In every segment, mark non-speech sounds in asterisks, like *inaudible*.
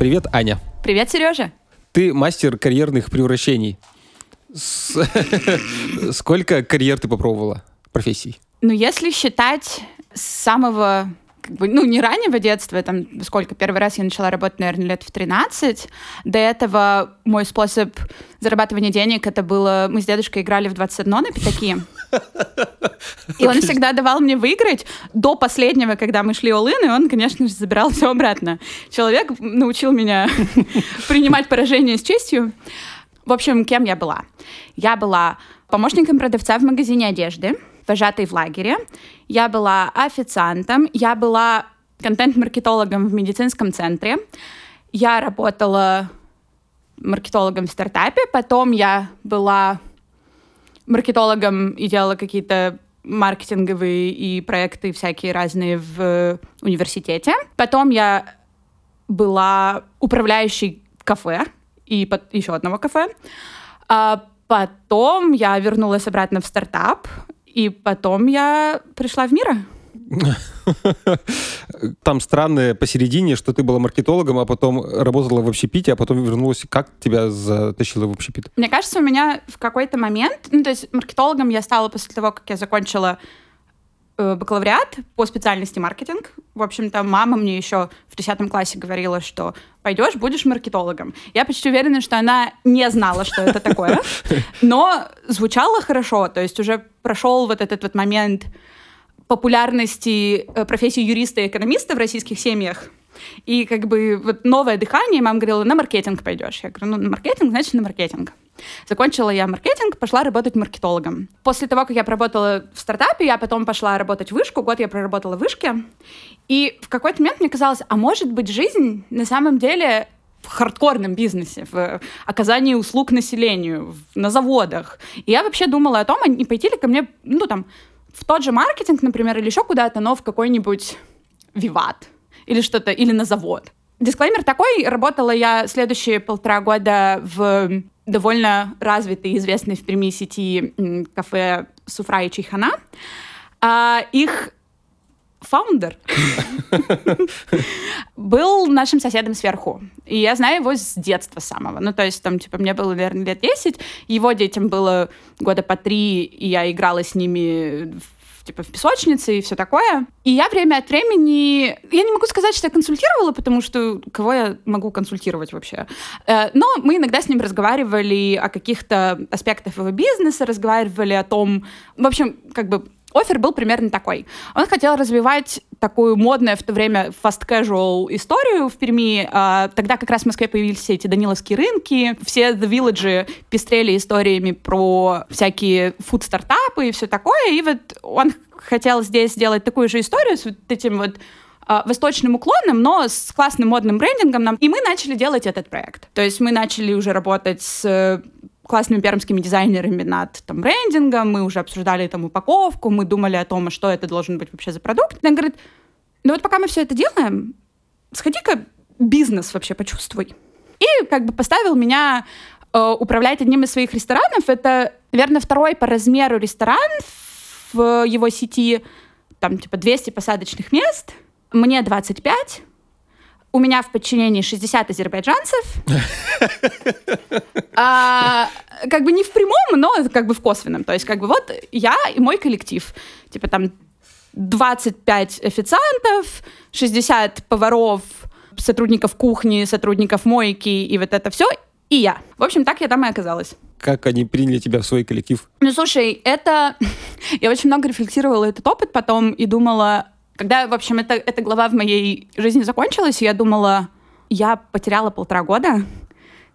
Привет, Аня. Привет, Сережа. Ты мастер карьерных превращений. *laughs* Сколько карьер ты попробовала профессий? Ну, если считать с самого как бы, ну, не раннего детства, там, сколько, первый раз я начала работать, наверное, лет в 13. До этого мой способ зарабатывания денег, это было, мы с дедушкой играли в 21 на пятаки. *laughs* И он всегда давал мне выиграть до последнего, когда мы шли all и он, конечно же, забирал все обратно. Человек научил меня *laughs* принимать поражение с честью. В общем, кем я была? Я была помощником продавца в магазине одежды, вожатой в лагере. Я была официантом. Я была контент-маркетологом в медицинском центре. Я работала маркетологом в стартапе. Потом я была маркетологом и делала какие-то маркетинговые и проекты всякие разные в университете. Потом я была управляющей кафе и под- еще одного кафе. А потом я вернулась обратно в стартап, и потом я пришла в мира. *laughs* Там странное посередине, что ты была маркетологом, а потом работала в общепите, а потом вернулась. Как тебя затащило в общепит? Мне кажется, у меня в какой-то момент, ну, то есть маркетологом я стала после того, как я закончила бакалавриат по специальности маркетинг. В общем-то, мама мне еще в 10 классе говорила, что пойдешь, будешь маркетологом. Я почти уверена, что она не знала, что это такое, *laughs* но звучало хорошо. То есть уже прошел вот этот вот момент популярности э, профессии юриста и экономиста в российских семьях. И как бы вот новое дыхание, мама говорила, на маркетинг пойдешь. Я говорю, ну на маркетинг, значит на маркетинг. Закончила я маркетинг, пошла работать маркетологом. После того, как я поработала в стартапе, я потом пошла работать в вышку, год я проработала в вышке. И в какой-то момент мне казалось, а может быть жизнь на самом деле в хардкорном бизнесе, в оказании услуг населению, на заводах. И я вообще думала о том, а не пойти ли ко мне, ну там, в тот же маркетинг, например, или еще куда-то, но в какой-нибудь Виват или что-то, или на завод. Дисклеймер такой, работала я следующие полтора года в довольно развитой известной в Перми сети кафе Суфра и Чайхана. А, их фаундер *laughs* был нашим соседом сверху. И я знаю его с детства самого. Ну, то есть, там, типа, мне было, наверное, лет 10, его детям было года по три, и я играла с ними типа в песочнице и все такое. И я время от времени... Я не могу сказать, что я консультировала, потому что кого я могу консультировать вообще? Э, Но мы иногда с ним разговаривали о каких-то аспектах его бизнеса, разговаривали о том... В общем, как бы офер был примерно такой. Он хотел развивать такую модную в то время fast casual историю в Перми. А, Тогда как раз в Москве появились все эти даниловские рынки, все The Village пестрели историями про всякие фуд-стартапы и все такое. И вот он хотел здесь сделать такую же историю с вот этим вот а, восточным уклоном, но с классным модным брендингом. нам. И мы начали делать этот проект. То есть мы начали уже работать с классными пермскими дизайнерами над там, брендингом, мы уже обсуждали там упаковку, мы думали о том, что это должен быть вообще за продукт. И он говорит, ну вот пока мы все это делаем, сходи-ка бизнес вообще почувствуй. И как бы поставил меня э, управлять одним из своих ресторанов. Это, наверное, второй по размеру ресторан в его сети, там типа 200 посадочных мест. Мне 25. У меня в подчинении 60 азербайджанцев. *laughs* А, как бы не в прямом, но как бы в косвенном. То есть как бы вот я и мой коллектив. Типа там 25 официантов, 60 поваров, сотрудников кухни, сотрудников мойки и вот это все. И я. В общем, так я там и оказалась. Как они приняли тебя в свой коллектив? Ну, слушай, это... *laughs* Я очень много рефлексировала этот опыт потом и думала... Когда, в общем, эта, эта глава в моей жизни закончилась, я думала, я потеряла полтора года,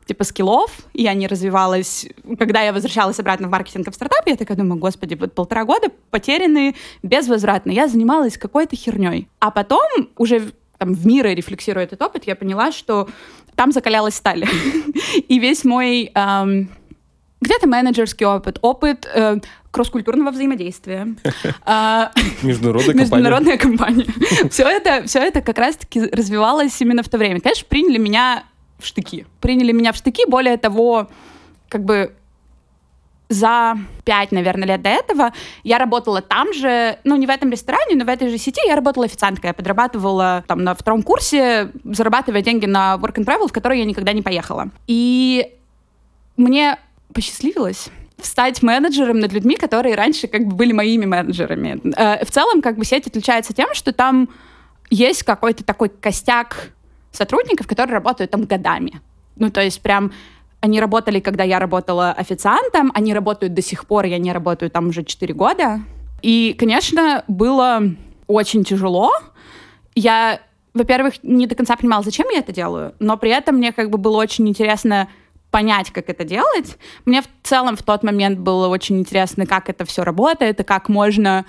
типа скиллов, я не развивалась. Когда я возвращалась обратно в маркетинг и в стартап, я такая думаю, господи, вот полтора года потеряны безвозвратно. Я занималась какой-то херней. А потом уже там, в мире рефлексируя этот опыт, я поняла, что там закалялась сталь. *laughs* И весь мой эм, где-то менеджерский опыт, опыт э, кросс-культурного взаимодействия. *laughs* А, Международная компания. Международная компания. Все это, все это как раз-таки развивалось именно в то время. Конечно, приняли меня в штыки. Приняли меня в штыки, более того, как бы за пять, наверное, лет до этого я работала там же, ну, не в этом ресторане, но в этой же сети я работала официанткой. Я подрабатывала там на втором курсе, зарабатывая деньги на work and travel, в который я никогда не поехала. И мне посчастливилось стать менеджером над людьми, которые раньше как бы были моими менеджерами. Э, в целом, как бы сеть отличается тем, что там есть какой-то такой костяк сотрудников, которые работают там годами. Ну, то есть прям они работали, когда я работала официантом, они работают до сих пор, я не работаю там уже 4 года. И, конечно, было очень тяжело. Я, во-первых, не до конца понимала, зачем я это делаю, но при этом мне как бы было очень интересно понять, как это делать. Мне в целом в тот момент было очень интересно, как это все работает и как можно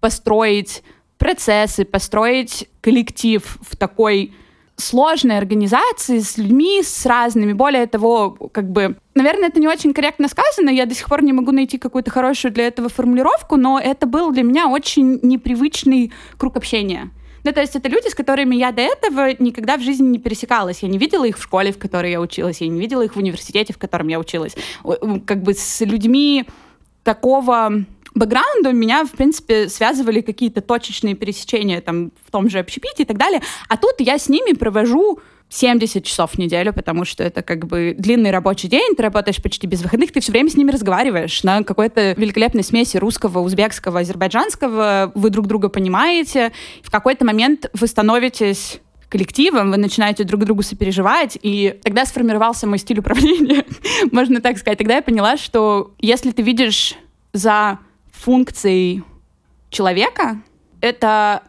построить процессы, построить коллектив в такой сложной организации с людьми, с разными. Более того, как бы, наверное, это не очень корректно сказано, я до сих пор не могу найти какую-то хорошую для этого формулировку, но это был для меня очень непривычный круг общения. Ну, то есть это люди, с которыми я до этого никогда в жизни не пересекалась. Я не видела их в школе, в которой я училась, я не видела их в университете, в котором я училась. Как бы с людьми такого бэкграунда меня, в принципе, связывали какие-то точечные пересечения там в том же общепите и так далее. А тут я с ними провожу 70 часов в неделю, потому что это как бы длинный рабочий день, ты работаешь почти без выходных, ты все время с ними разговариваешь на какой-то великолепной смеси русского, узбекского, азербайджанского, вы друг друга понимаете, в какой-то момент вы становитесь коллективом, вы начинаете друг другу сопереживать, и тогда сформировался мой стиль управления, *laughs* можно так сказать. Тогда я поняла, что если ты видишь за функцией человека, это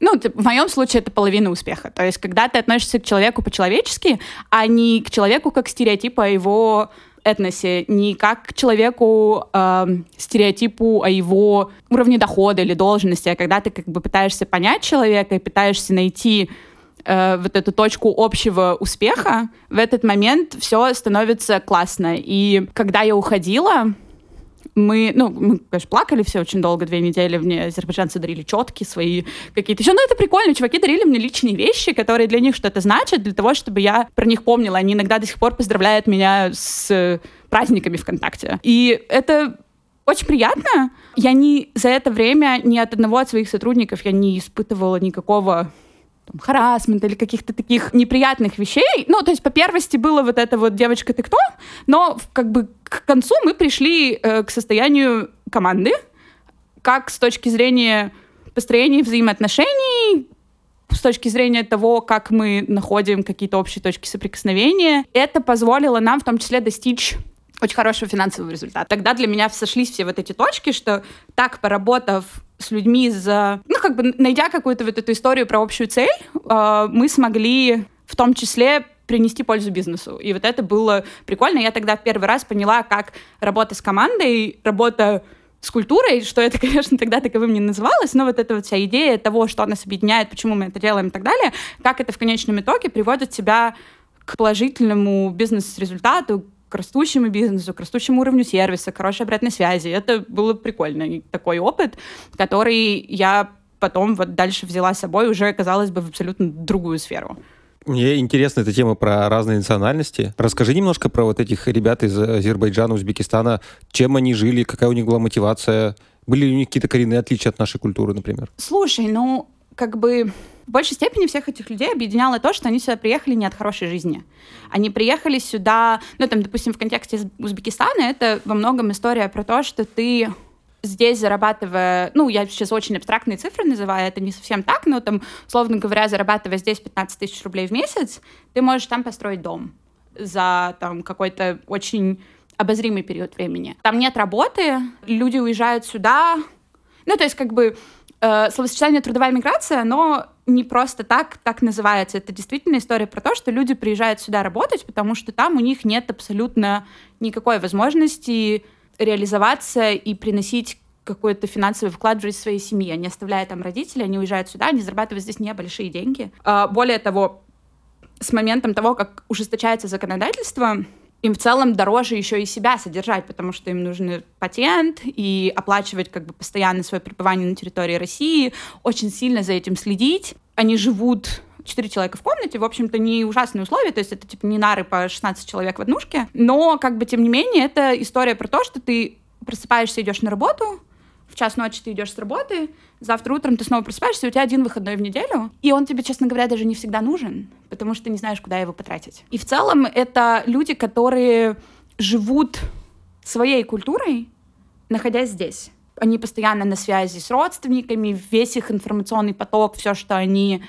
ну, в моем случае это половина успеха. То есть, когда ты относишься к человеку по-человечески, а не к человеку как к стереотипу о его этносе, не как к человеку э, стереотипу о его уровне дохода или должности, а когда ты как бы пытаешься понять человека и пытаешься найти э, вот эту точку общего успеха, в этот момент все становится классно. И когда я уходила, мы, ну, мы, конечно, плакали все очень долго, две недели, мне азербайджанцы дарили четки свои какие-то еще, ну, это прикольно, чуваки дарили мне личные вещи, которые для них что-то значат, для того, чтобы я про них помнила, они иногда до сих пор поздравляют меня с праздниками ВКонтакте. И это очень приятно. Я не за это время ни от одного от своих сотрудников я не испытывала никакого там, харасмент или каких-то таких неприятных вещей. Ну, то есть по первости было вот это вот «девочка, ты кто?», но как бы к концу мы пришли э, к состоянию команды, как с точки зрения построения взаимоотношений, с точки зрения того, как мы находим какие-то общие точки соприкосновения. Это позволило нам в том числе достичь очень хорошего финансового результата. Тогда для меня сошлись все вот эти точки, что так, поработав с людьми за... Ну, как бы найдя какую-то вот эту историю про общую цель, э, мы смогли в том числе принести пользу бизнесу. И вот это было прикольно. Я тогда первый раз поняла, как работа с командой, работа с культурой, что это, *laughs* конечно, тогда таковым не называлось, но вот эта вот вся идея того, что нас объединяет, почему мы это делаем и так далее, как это в конечном итоге приводит тебя к положительному бизнес-результату, к растущему бизнесу, к растущему уровню сервиса, к хорошей обратной связи. Это было прикольно. такой опыт, который я потом вот дальше взяла с собой уже, казалось бы, в абсолютно другую сферу. Мне интересна эта тема про разные национальности. Расскажи немножко про вот этих ребят из Азербайджана, Узбекистана. Чем они жили, какая у них была мотивация? Были ли у них какие-то коренные отличия от нашей культуры, например? Слушай, ну, как бы в большей степени всех этих людей объединяло то, что они сюда приехали не от хорошей жизни. Они приехали сюда, ну, там, допустим, в контексте Узбекистана, это во многом история про то, что ты здесь зарабатывая, ну, я сейчас очень абстрактные цифры называю, это не совсем так, но там, условно говоря, зарабатывая здесь 15 тысяч рублей в месяц, ты можешь там построить дом за там какой-то очень обозримый период времени. Там нет работы, люди уезжают сюда, ну, то есть как бы э, словосочетание трудовая миграция, но не просто так, так называется. Это действительно история про то, что люди приезжают сюда работать, потому что там у них нет абсолютно никакой возможности реализоваться и приносить какой-то финансовый вклад в жизнь своей семьи. Они оставляют там родителей, они уезжают сюда, они зарабатывают здесь небольшие деньги. А, более того, с моментом того, как ужесточается законодательство, им в целом дороже еще и себя содержать, потому что им нужен патент и оплачивать как бы постоянно свое пребывание на территории России, очень сильно за этим следить. Они живут четыре человека в комнате, в общем-то, не ужасные условия, то есть это типа не нары по 16 человек в однушке, но как бы тем не менее это история про то, что ты просыпаешься, идешь на работу, в час ночи ты идешь с работы, завтра утром ты снова просыпаешься, у тебя один выходной в неделю, и он тебе, честно говоря, даже не всегда нужен, потому что ты не знаешь, куда его потратить. И в целом это люди, которые живут своей культурой, находясь здесь. Они постоянно на связи с родственниками, весь их информационный поток, все, что они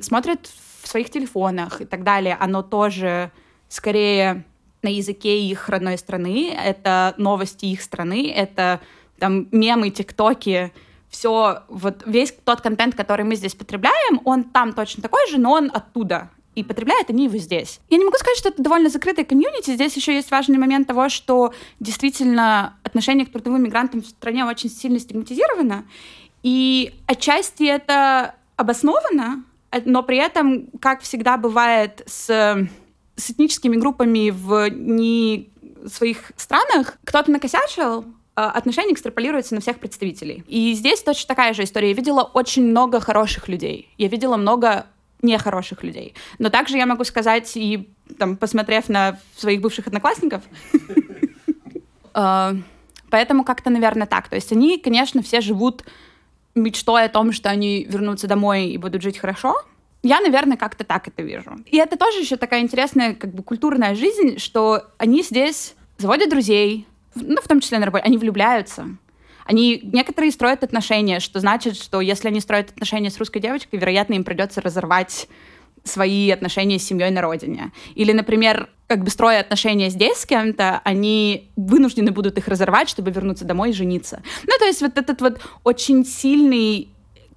смотрят в своих телефонах и так далее, оно тоже скорее на языке их родной страны, это новости их страны, это там мемы, тиктоки, все, вот весь тот контент, который мы здесь потребляем, он там точно такой же, но он оттуда. И потребляют они его здесь. Я не могу сказать, что это довольно закрытая комьюнити. Здесь еще есть важный момент того, что действительно отношение к трудовым мигрантам в стране очень сильно стигматизировано. И отчасти это обосновано, но при этом, как всегда бывает с, с этническими группами в не своих странах, кто-то накосячил, отношение экстраполируется на всех представителей. И здесь точно такая же история. Я видела очень много хороших людей. Я видела много нехороших людей. Но также я могу сказать, и там, посмотрев на своих бывших одноклассников, а, *laughs* поэтому как-то, наверное, так. То есть они, конечно, все живут мечтой о том, что они вернутся домой и будут жить хорошо. Я, наверное, как-то так это вижу. И это тоже еще такая интересная как бы культурная жизнь, что они здесь заводят друзей, ну, в том числе на работе, они влюбляются. Они некоторые строят отношения, что значит, что если они строят отношения с русской девочкой, вероятно, им придется разорвать свои отношения с семьей на родине. Или, например, как бы строя отношения здесь с кем-то, они вынуждены будут их разорвать, чтобы вернуться домой и жениться. Ну, то есть вот этот вот очень сильный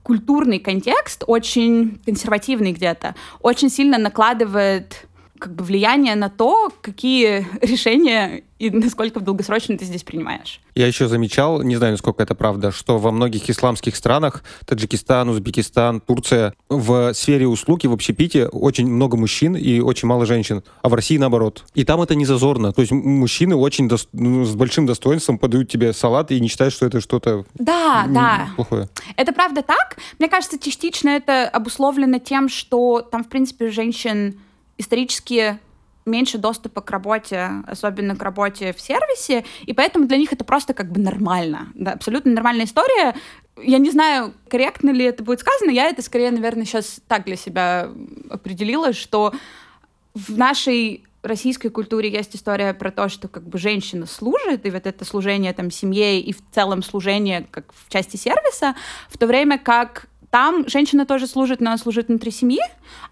культурный контекст, очень консервативный где-то, очень сильно накладывает как бы влияние на то, какие *laughs* решения и насколько долгосрочно ты здесь принимаешь. Я еще замечал, не знаю, насколько это правда, что во многих исламских странах, Таджикистан, Узбекистан, Турция, в сфере услуг и в общепите очень много мужчин и очень мало женщин, а в России наоборот. И там это не зазорно. То есть мужчины очень до... ну, с большим достоинством подают тебе салат и не считают, что это что-то да, да. плохое. Это правда так. Мне кажется, частично это обусловлено тем, что там, в принципе, женщин исторически меньше доступа к работе, особенно к работе в сервисе, и поэтому для них это просто как бы нормально, да, абсолютно нормальная история. Я не знаю, корректно ли это будет сказано, я это скорее, наверное, сейчас так для себя определила, что в нашей российской культуре есть история про то, что как бы женщина служит, и вот это служение там семье и в целом служение как в части сервиса, в то время как там женщина тоже служит, но она служит внутри семьи,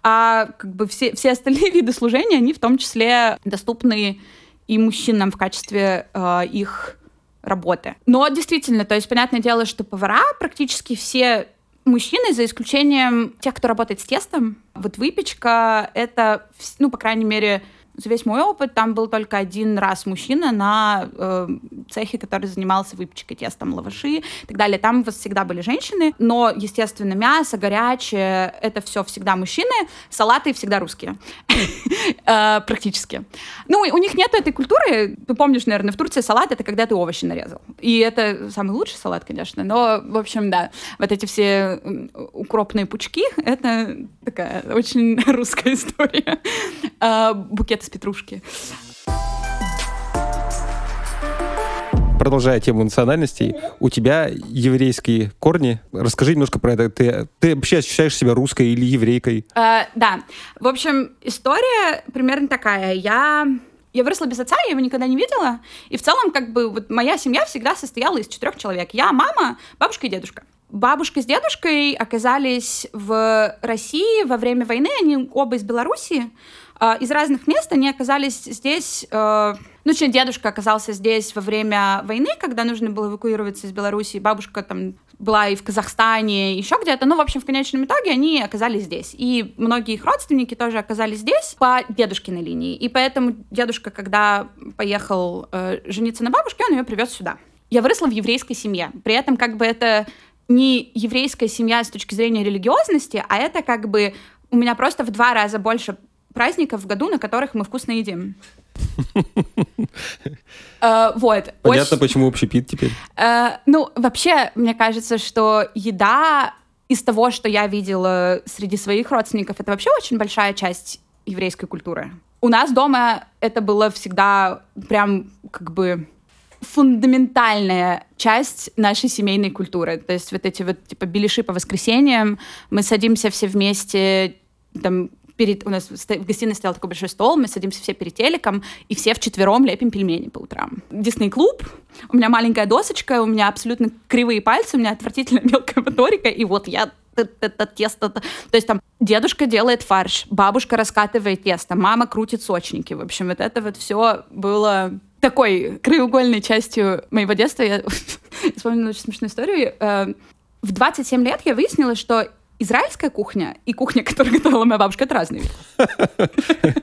а как бы все, все остальные *laughs* виды служения, они в том числе доступны и мужчинам в качестве э, их работы. Но действительно, то есть понятное дело, что повара практически все мужчины, за исключением тех, кто работает с тестом. Вот выпечка — это, ну, по крайней мере, за весь мой опыт там был только один раз мужчина на э, цехе, который занимался выпечкой тестом лаваши и так далее. Там всегда были женщины, но, естественно, мясо, горячее, это все всегда мужчины, салаты всегда русские. *laughs* Э, практически. Ну, у них нет этой культуры. Ты помнишь, наверное, в Турции салат — это когда ты овощи нарезал. И это самый лучший салат, конечно, но, в общем, да, вот эти все укропные пучки — это такая очень *laughs* русская история. Э, букет из петрушки. Продолжая тему национальностей, у тебя еврейские корни. Расскажи немножко про это. Ты, ты вообще ощущаешь себя русской или еврейкой? Э, да. В общем, история примерно такая. Я я выросла без отца, я его никогда не видела. И в целом, как бы, вот моя семья всегда состояла из четырех человек. Я, мама, бабушка и дедушка. Бабушка с дедушкой оказались в России во время войны, они оба из Белоруссии. А, из разных мест они оказались здесь. Э, ну, точнее, дедушка оказался здесь во время войны, когда нужно было эвакуироваться из Беларуси. Бабушка там была и в Казахстане, еще где-то. Ну, в общем, в конечном итоге они оказались здесь. И многие их родственники тоже оказались здесь по дедушкиной линии. И поэтому дедушка, когда поехал э, жениться на бабушке, он ее привез сюда. Я выросла в еврейской семье. При этом как бы это не еврейская семья с точки зрения религиозности, а это как бы у меня просто в два раза больше праздников в году, на которых мы вкусно едим. *laughs* Э, Вот. Понятно, почему общепит теперь. Э, Ну, вообще, мне кажется, что еда из того, что я видела среди своих родственников, это вообще очень большая часть еврейской культуры. У нас дома это было всегда прям как бы фундаментальная часть нашей семейной культуры. То есть вот эти вот типа беляши по воскресеньям, мы садимся все вместе, там, перед, у нас в гостиной стоял такой большой стол, мы садимся все перед телеком, и все вчетвером лепим пельмени по утрам. Дисней клуб, у меня маленькая досочка, у меня абсолютно кривые пальцы, у меня отвратительно мелкая моторика, и вот я т- тесто. То есть там дедушка делает фарш, бабушка раскатывает тесто, мама крутит сочники. В общем, вот это вот все было такой краеугольной частью моего детства. Я *laughs* вспомнила очень смешную историю. Э, В 27 лет я выяснила, что израильская кухня и кухня, *laughs* которую готовила моя бабушка, это разные вещи. *laughs*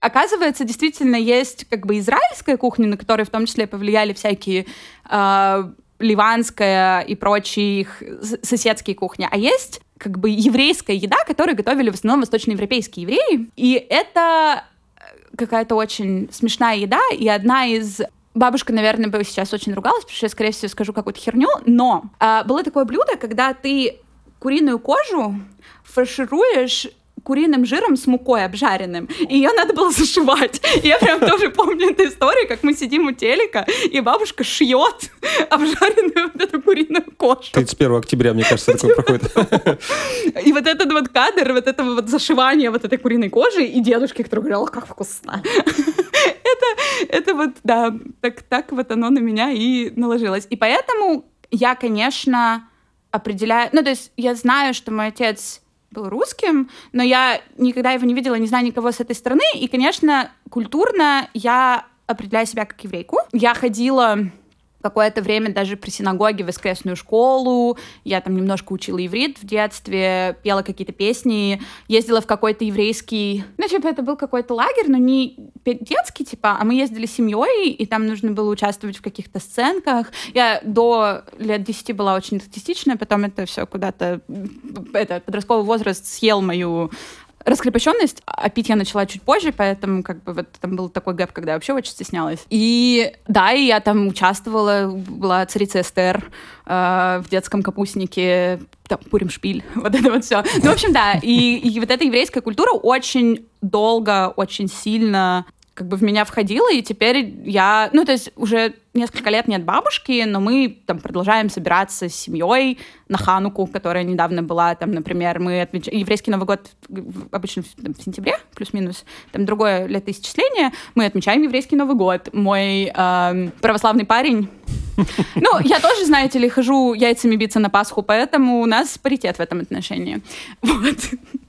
Оказывается, действительно есть как бы израильская кухня, на которую в том числе повлияли всякие э, ливанская и прочие их соседские кухни. А есть как бы еврейская еда, которую готовили в основном восточноевропейские евреи. И это э, какая-то очень смешная еда, и одна из Бабушка, наверное, бы сейчас очень ругалась, потому что я, скорее всего, скажу какую-то херню, но а, было такое блюдо, когда ты куриную кожу фаршируешь куриным жиром с мукой обжаренным, и ее надо было зашивать. И я прям тоже помню эту историю, как мы сидим у телека, и бабушка шьет обжаренную вот эту куриную кожу. 31 октября, мне кажется, такое проходит. И вот этот вот кадр, вот этого вот зашивания вот этой куриной кожи, и дедушки, который говорил, «О, как вкусно. Это, это вот, да, так, так вот оно на меня и наложилось. И поэтому я, конечно, определяю... Ну, то есть я знаю, что мой отец был русским, но я никогда его не видела, не знаю никого с этой стороны. И, конечно, культурно я определяю себя как еврейку. Я ходила какое-то время даже при синагоге воскресную школу. Я там немножко учила иврит в детстве, пела какие-то песни, ездила в какой-то еврейский... Ну, типа, это был какой-то лагерь, но не детский, типа, а мы ездили с семьей, и там нужно было участвовать в каких-то сценках. Я до лет 10 была очень артистичная, потом это все куда-то... Это, подростковый возраст съел мою раскрепощенность, а пить я начала чуть позже, поэтому как бы вот там был такой гэп, когда я вообще очень стеснялась. И да, и я там участвовала, была царица Эстер э, в детском капустнике, там, Пурим Шпиль, *laughs* вот это вот все. Ну, в общем, да, и, и вот эта еврейская культура очень долго, очень сильно как бы в меня входила, и теперь я, ну, то есть уже несколько лет нет бабушки, но мы там продолжаем собираться с семьей на Хануку, которая недавно была, там, например, мы отмечаем еврейский Новый год обычно в, там, в сентябре, плюс-минус, там другое летоисчисление, мы отмечаем еврейский Новый год. Мой эм, православный парень ну, я тоже, знаете ли, хожу яйцами биться на Пасху, поэтому у нас паритет в этом отношении. Вот.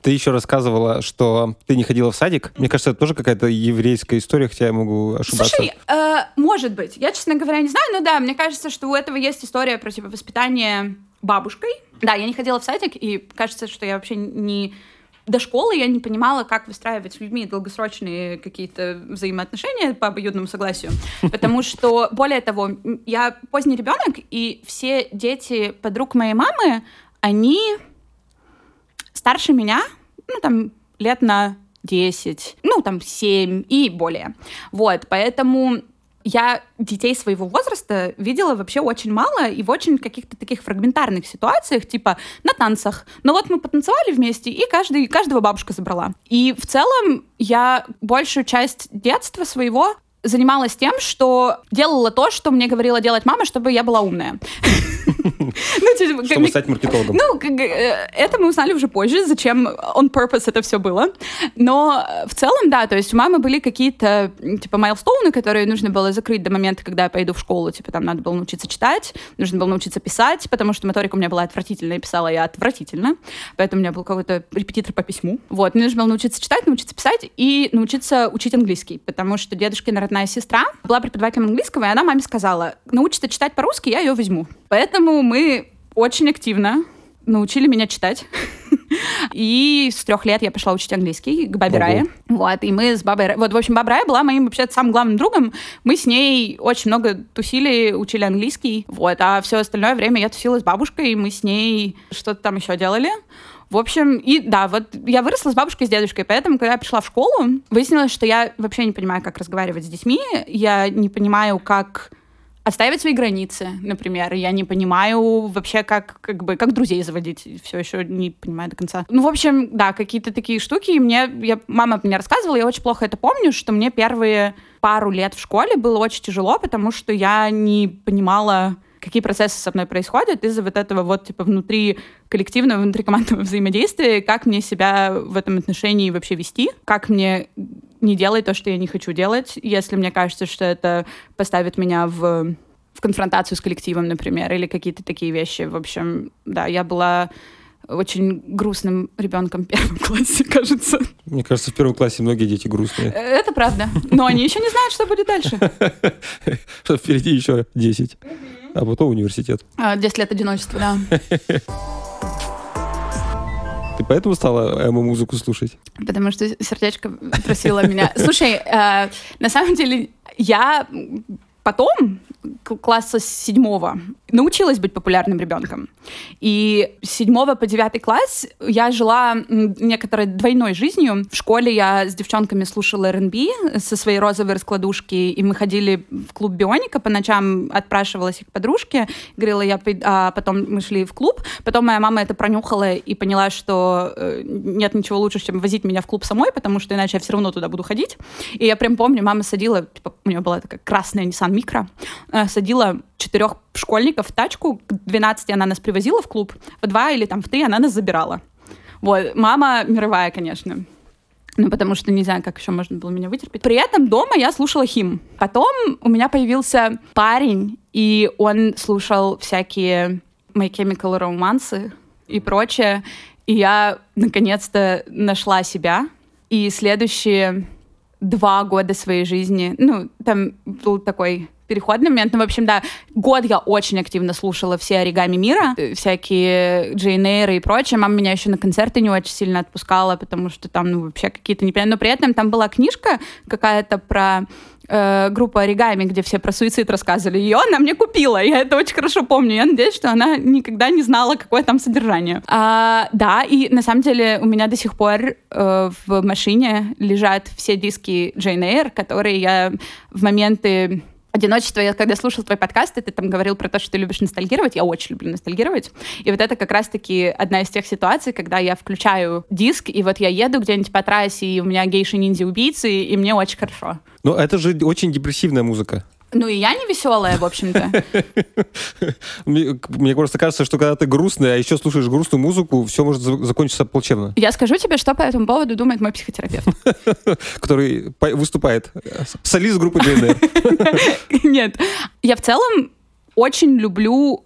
Ты еще рассказывала, что ты не ходила в садик. Мне кажется, это тоже какая-то еврейская история, хотя я могу ошибаться. Слушай, э, может быть. Я, честно говоря, не знаю, но да, мне кажется, что у этого есть история про типа воспитание бабушкой. Да, я не ходила в садик, и кажется, что я вообще не до школы я не понимала, как выстраивать с людьми долгосрочные какие-то взаимоотношения по обоюдному согласию. Потому что, более того, я поздний ребенок, и все дети подруг моей мамы, они старше меня, ну, там, лет на 10, ну, там, 7 и более. Вот, поэтому я детей своего возраста видела вообще очень мало и в очень каких-то таких фрагментарных ситуациях, типа на танцах. Но вот мы потанцевали вместе, и каждый, каждого бабушка забрала. И в целом я большую часть детства своего занималась тем, что делала то, что мне говорила делать мама, чтобы я была умная. Ну, Чтобы стать маркетологом. ну, э, это мы узнали уже позже, зачем on purpose это все было. Но э, в целом, да, то есть у мамы были какие-то, типа, майлстоуны, которые нужно было закрыть до момента, когда я пойду в школу. Типа, там надо было научиться читать, нужно было научиться писать, потому что моторика у меня была отвратительная, и писала я отвратительно. Поэтому у меня был какой-то репетитор по письму. Вот, мне нужно было научиться читать, научиться писать и научиться учить английский, потому что дедушкина родная сестра была преподавателем английского, и она маме сказала, научится читать по-русски, я ее возьму. Поэтому мы очень активно научили меня читать. *laughs* И с трех лет я пошла учить английский к бабе. Рае. Вот, и мы с бабой Вот, в общем, баба Рая была моим вообще самым главным другом. Мы с ней очень много тусили, учили английский. Вот, а все остальное время я тусила с бабушкой, и мы с ней что-то там еще делали. В общем, и да, вот я выросла с бабушкой и с дедушкой, поэтому, когда я пришла в школу, выяснилось, что я вообще не понимаю, как разговаривать с детьми, я не понимаю, как отстаивать свои границы, например. Я не понимаю вообще, как, как бы, как друзей заводить. Все еще не понимаю до конца. Ну, в общем, да, какие-то такие штуки. И мне, я, мама мне рассказывала, я очень плохо это помню, что мне первые пару лет в школе было очень тяжело, потому что я не понимала, какие процессы со мной происходят из-за вот этого вот типа внутри коллективного, внутри командного *laughs* взаимодействия, как мне себя в этом отношении вообще вести, как мне не делать то, что я не хочу делать, если мне кажется, что это поставит меня в в конфронтацию с коллективом, например, или какие-то такие вещи. В общем, да, я была очень грустным ребенком в первом *laughs* классе, кажется. Мне кажется, в первом классе многие дети грустные. Э, это правда. Но они еще не знают, что будет дальше. *laughs* Что впереди еще 10 а потом университет. 10 а, лет одиночества, да. *laughs* Ты поэтому стала эмо-музыку слушать? Потому что сердечко просило меня. Слушай, э, на самом деле я потом, класса седьмого, научилась быть популярным ребенком. И с седьмого по девятый класс я жила некоторой двойной жизнью. В школе я с девчонками слушала R&B со своей розовой раскладушки, и мы ходили в клуб Бионика, по ночам отпрашивалась их подружке, говорила, я а потом мы шли в клуб. Потом моя мама это пронюхала и поняла, что э, нет ничего лучше, чем возить меня в клуб самой, потому что иначе я все равно туда буду ходить. И я прям помню, мама садила, типа, у нее была такая красная Nissan Micro, э, садила четырех школьников в тачку, к 12 она нас привозила в клуб, в два или там в три она нас забирала. Вот, мама мировая, конечно. Ну, потому что не знаю, как еще можно было меня вытерпеть. При этом дома я слушала хим. Потом у меня появился парень, и он слушал всякие My Chemical Romance и прочее. И я наконец-то нашла себя. И следующие два года своей жизни, ну, там был такой переходный момент. Ну, в общем, да, год я очень активно слушала все оригами мира, э, всякие Джейн и прочее. Мама меня еще на концерты не очень сильно отпускала, потому что там, ну, вообще какие-то непонятные... Но при этом там была книжка какая-то про э, группу оригами, где все про суицид рассказывали. Ее она мне купила, я это очень хорошо помню. Я надеюсь, что она никогда не знала, какое там содержание. А, да, и на самом деле у меня до сих пор э, в машине лежат все диски Джейн Эйр, которые я в моменты одиночество, я когда слушал твой подкаст, ты там говорил про то, что ты любишь ностальгировать. Я очень люблю ностальгировать. И вот это как раз-таки одна из тех ситуаций, когда я включаю диск, и вот я еду где-нибудь по трассе, и у меня гейши-ниндзя-убийцы, и мне очень хорошо. Ну, это же очень депрессивная музыка. Ну и я не веселая, в общем-то. *laughs* Мне просто кажется, что когда ты грустный, а еще слушаешь грустную музыку, все может закончиться плачевно. Я скажу тебе, что по этому поводу думает мой психотерапевт. *laughs* Который выступает. Солист группы ДНР. *laughs* Нет. Я в целом очень люблю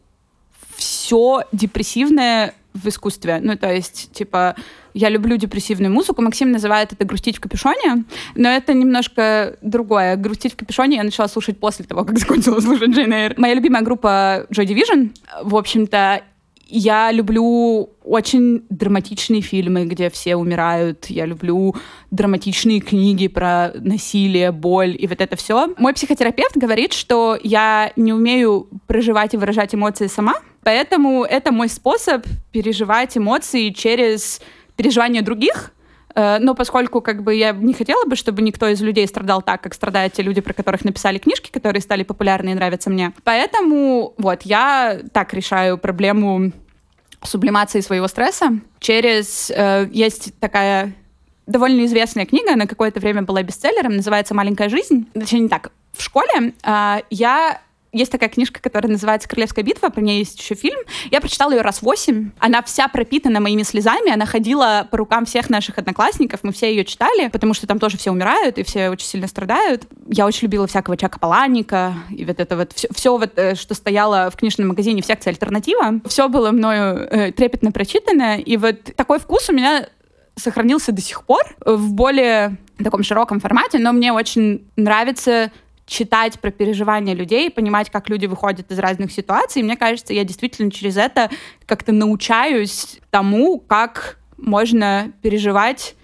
все депрессивное в искусстве. Ну, то есть, типа, я люблю депрессивную музыку. Максим называет это «грустить в капюшоне», но это немножко другое. «Грустить в капюшоне» я начала слушать после того, как закончила слушать Джейн Эйр. Моя любимая группа Joy Division. В общем-то, я люблю очень драматичные фильмы, где все умирают. Я люблю драматичные книги про насилие, боль и вот это все. Мой психотерапевт говорит, что я не умею проживать и выражать эмоции сама, поэтому это мой способ переживать эмоции через переживания других, э, но поскольку как бы я не хотела бы, чтобы никто из людей страдал так, как страдают те люди, про которых написали книжки, которые стали популярны и нравятся мне. Поэтому вот я так решаю проблему сублимации своего стресса через... Э, есть такая довольно известная книга, она какое-то время была бестселлером, называется «Маленькая жизнь». Точнее, не так. В школе э, я есть такая книжка, которая называется «Королевская битва», про нее есть еще фильм. Я прочитала ее раз восемь. Она вся пропитана моими слезами, она ходила по рукам всех наших одноклассников, мы все ее читали, потому что там тоже все умирают и все очень сильно страдают. Я очень любила всякого Чака Паланика, и вот это вот все, все вот, э, что стояло в книжном магазине в секции «Альтернатива», все было мною э, трепетно прочитано, и вот такой вкус у меня сохранился до сих пор в более таком широком формате, но мне очень нравится читать про переживания людей, понимать, как люди выходят из разных ситуаций. И мне кажется, я действительно через это как-то научаюсь тому, как можно переживать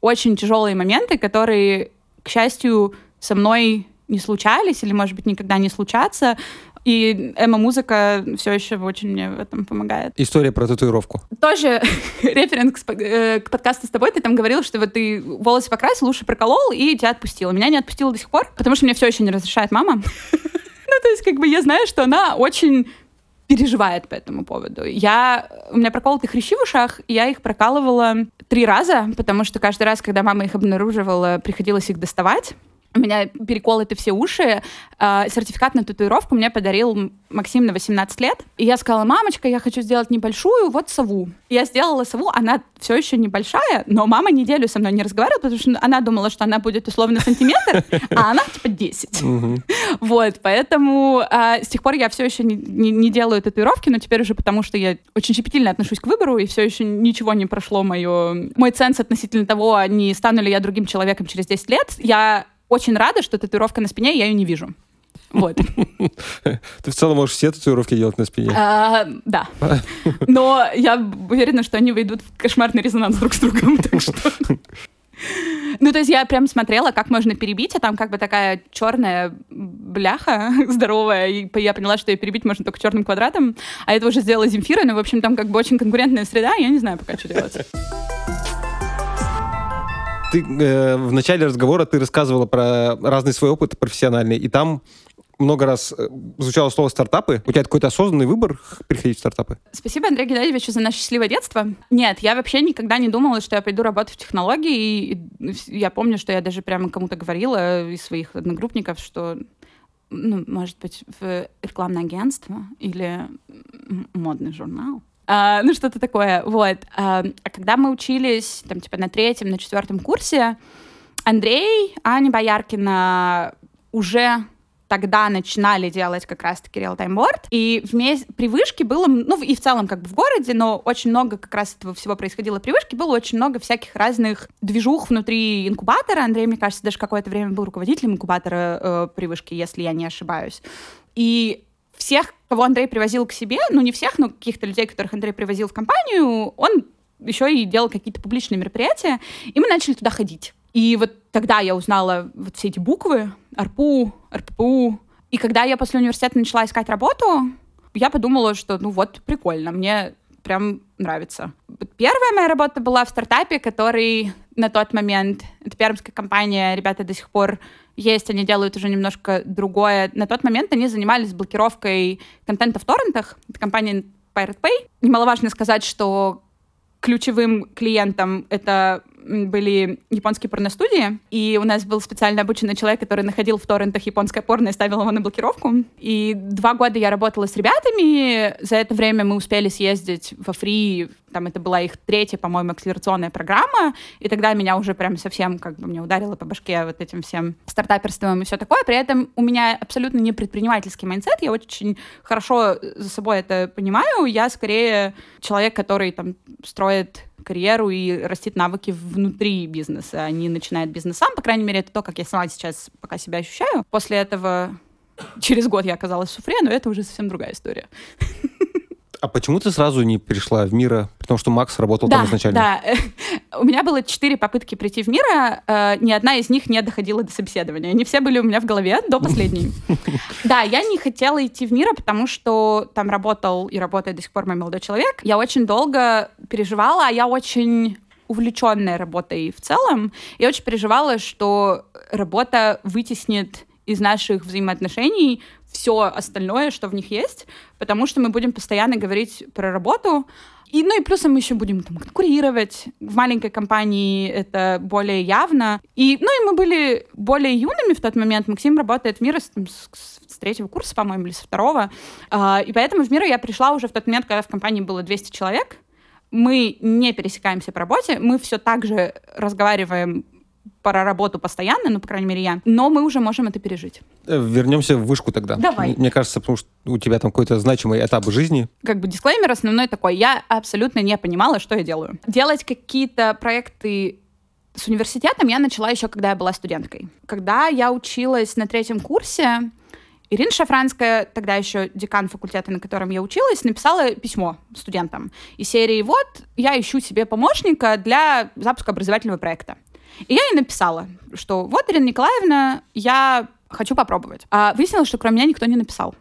очень тяжелые моменты, которые, к счастью, со мной не случались или, может быть, никогда не случатся, И эмо-музыка все еще очень мне в этом помогает. История про татуировку. Тоже *laughs* референс к, э, к подкасту с тобой. Ты там говорил, что вот ты волосы покрасил, уши проколол и тебя отпустила. Меня не отпустила до сих пор, потому что мне все еще не разрешает мама. *laughs* Ну, то есть, как бы я знаю, что она очень переживает по этому поводу. Я, у меня проколоты хрящи в ушах, и я их прокалывала три раза, потому что каждый раз, когда мама их обнаруживала, приходилось их доставать меня переколоты все уши. Э, сертификат на татуировку мне подарил Максим на 18 лет. И я сказала, мамочка, я хочу сделать небольшую, вот сову. Я сделала сову, она все еще небольшая, но мама неделю со мной не разговаривала, потому что она думала, что она будет условно сантиметр, а она типа 10. Вот, поэтому э, с тех пор я все еще не, делаю татуировки, но теперь уже потому, что я очень щепетильно отношусь к выбору, и все еще ничего не прошло мое, мой ценз относительно того, не стану ли я другим человеком через 10 лет. Я очень рада, что татуировка на спине, я ее не вижу. Вот. *laughs* Ты в целом можешь все татуировки делать на спине? А, да. Но я уверена, что они выйдут в кошмарный резонанс друг с другом. *laughs* Так что... Ну, то есть я прям смотрела, как можно перебить, а там как бы такая черная бляха *laughs* здоровая, и я поняла, что ее перебить можно только черным квадратом, а это уже сделала Земфира, ну, в общем, там как бы очень конкурентная среда, я не знаю пока, что делать. Ты э, в начале разговора ты рассказывала про разный свой опыт профессиональный, и там много раз э, звучало слово «стартапы». У тебя какой-то осознанный выбор приходить в стартапы? Спасибо, Андрей Геннадьевич, за наше счастливое детство. Нет, я вообще никогда не думала, что я пойду работать в технологии. И я помню, что я даже прямо кому-то говорила из своих одногруппников, что ну, может быть, в рекламное агентство или модный журнал. А, ну, что-то такое. Вот. А, а когда мы учились, там, типа, на третьем, на четвертом курсе, Андрей, Аня Бояркина уже тогда начинали делать как раз-таки реал-тайм борд. И вместе при вышке было, ну и в целом как бы в городе, но очень много как раз этого всего происходило при вышке, было очень много всяких разных движух внутри инкубатора. Андрей, мне кажется, даже какое-то время был руководителем инкубатора э, при вышке, если я не ошибаюсь. И всех, кого Андрей привозил к себе, ну не всех, но каких-то людей, которых Андрей привозил в компанию, он еще и делал какие-то публичные мероприятия, и мы начали туда ходить. И вот тогда я узнала вот все эти буквы, АРПУ, РППУ. И когда я после университета начала искать работу, я подумала, что ну вот, прикольно, мне прям нравится. Первая моя работа была в стартапе, который на тот момент, это пермская компания, ребята до сих пор есть, они делают уже немножко другое. На тот момент они занимались блокировкой контента в торрентах. Это компания Pirate Pay. Немаловажно сказать, что ключевым клиентом это были японские порностудии, и у нас был специально обученный человек, который находил в торрентах японское порно и ставил его на блокировку. И два года я работала с ребятами. За это время мы успели съездить во ФРИИ, там это была их третья, по-моему, акселерационная программа, и тогда меня уже прям совсем как бы мне ударило по башке вот этим всем стартаперством и все такое. При этом у меня абсолютно не предпринимательский mindset, я очень хорошо за собой это понимаю. Я скорее человек, который там строит карьеру и растит навыки внутри бизнеса, а не начинает бизнес сам. По крайней мере, это то, как я сама сейчас пока себя ощущаю. После этого через год я оказалась в суфре, но это уже совсем другая история. А почему ты сразу не перешла в Мира? Потому что Макс работал да, там изначально. Да, *laughs* у меня было четыре попытки прийти в Мира, э, ни одна из них не доходила до собеседования. Они все были у меня в голове до последней. *laughs* Да, я не хотела идти в Мира, потому что там работал и работает до сих пор мой молодой человек. Я очень долго переживала, а я очень увлеченная работой в целом. Я очень переживала, что работа вытеснит из наших взаимоотношений все остальное, что в них есть, потому что мы будем постоянно говорить про работу, и, ну и плюсом мы еще будем там конкурировать. В маленькой компании это более явно. И, ну и мы были более юными в тот момент. Максим работает в Мире с, с, с третьего курса, по-моему, или со второго. А, и поэтому в Миру я пришла уже в тот момент, когда в компании было 200 человек. Мы не пересекаемся по работе, мы все так же разговариваем про работу постоянно, ну, по крайней мере, я, но мы уже можем это пережить. Э, вернемся в вышку тогда. Давай. Мне кажется, потому что у тебя там какой-то значимый этап жизни. Как бы дисклеймер основной такой. Я абсолютно не понимала, что я делаю. Делать какие-то проекты с университетом я начала еще, когда я была студенткой. Когда я училась на третьем курсе, Ирина Шафранская, тогда еще декан факультета, на котором я училась, написала письмо студентам из серии «Вот, я ищу себе помощника для запуска образовательного проекта». И я ей написала, что вот, Ирина Николаевна, я хочу попробовать. А выяснилось, что кроме меня никто не написал.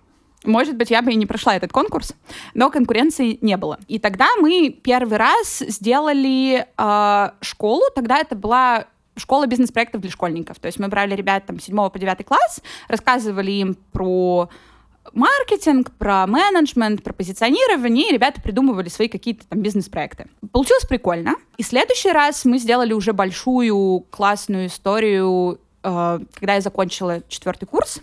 может быть, я бы и не прошла этот конкурс, но конкуренции не было. И тогда мы первый раз сделали э, школу, тогда это была школа бизнес-проектов для школьников. То есть мы брали ребят там с 7 по 9 класс, рассказывали им про маркетинг, про менеджмент, про позиционирование, и ребята придумывали свои какие-то там бизнес-проекты. Получилось прикольно. И следующий раз мы сделали уже большую классную историю, э, когда я закончила четвертый курс,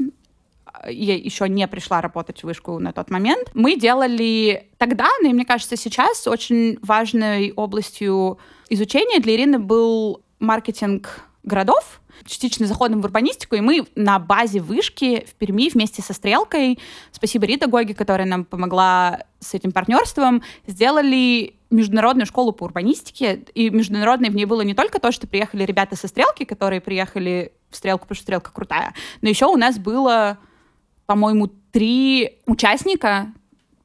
я еще не пришла работать в вышку на тот момент. Мы делали тогда, ну и мне кажется сейчас, очень важной областью изучения для Ирины был маркетинг городов, частично заходом в урбанистику, и мы на базе вышки в Перми вместе со Стрелкой, спасибо Рита Гоги, которая нам помогла с этим партнерством, сделали международную школу по урбанистике, и международной в ней было не только то, что приехали ребята со Стрелки, которые приехали в Стрелку, потому что Стрелка крутая, но еще у нас было, по-моему, три участника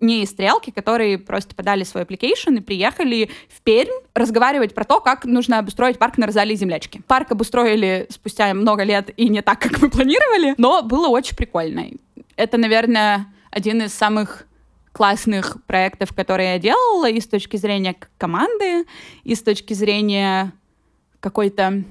не из стрелки, которые просто подали свой application и приехали в Пермь разговаривать про то, как нужно обустроить парк на Розалии землячки. Парк обустроили спустя много лет и не так, как мы планировали, но было очень прикольно. Это, наверное, один из самых классных проектов, которые я делала и с точки зрения команды, и с точки зрения какой-то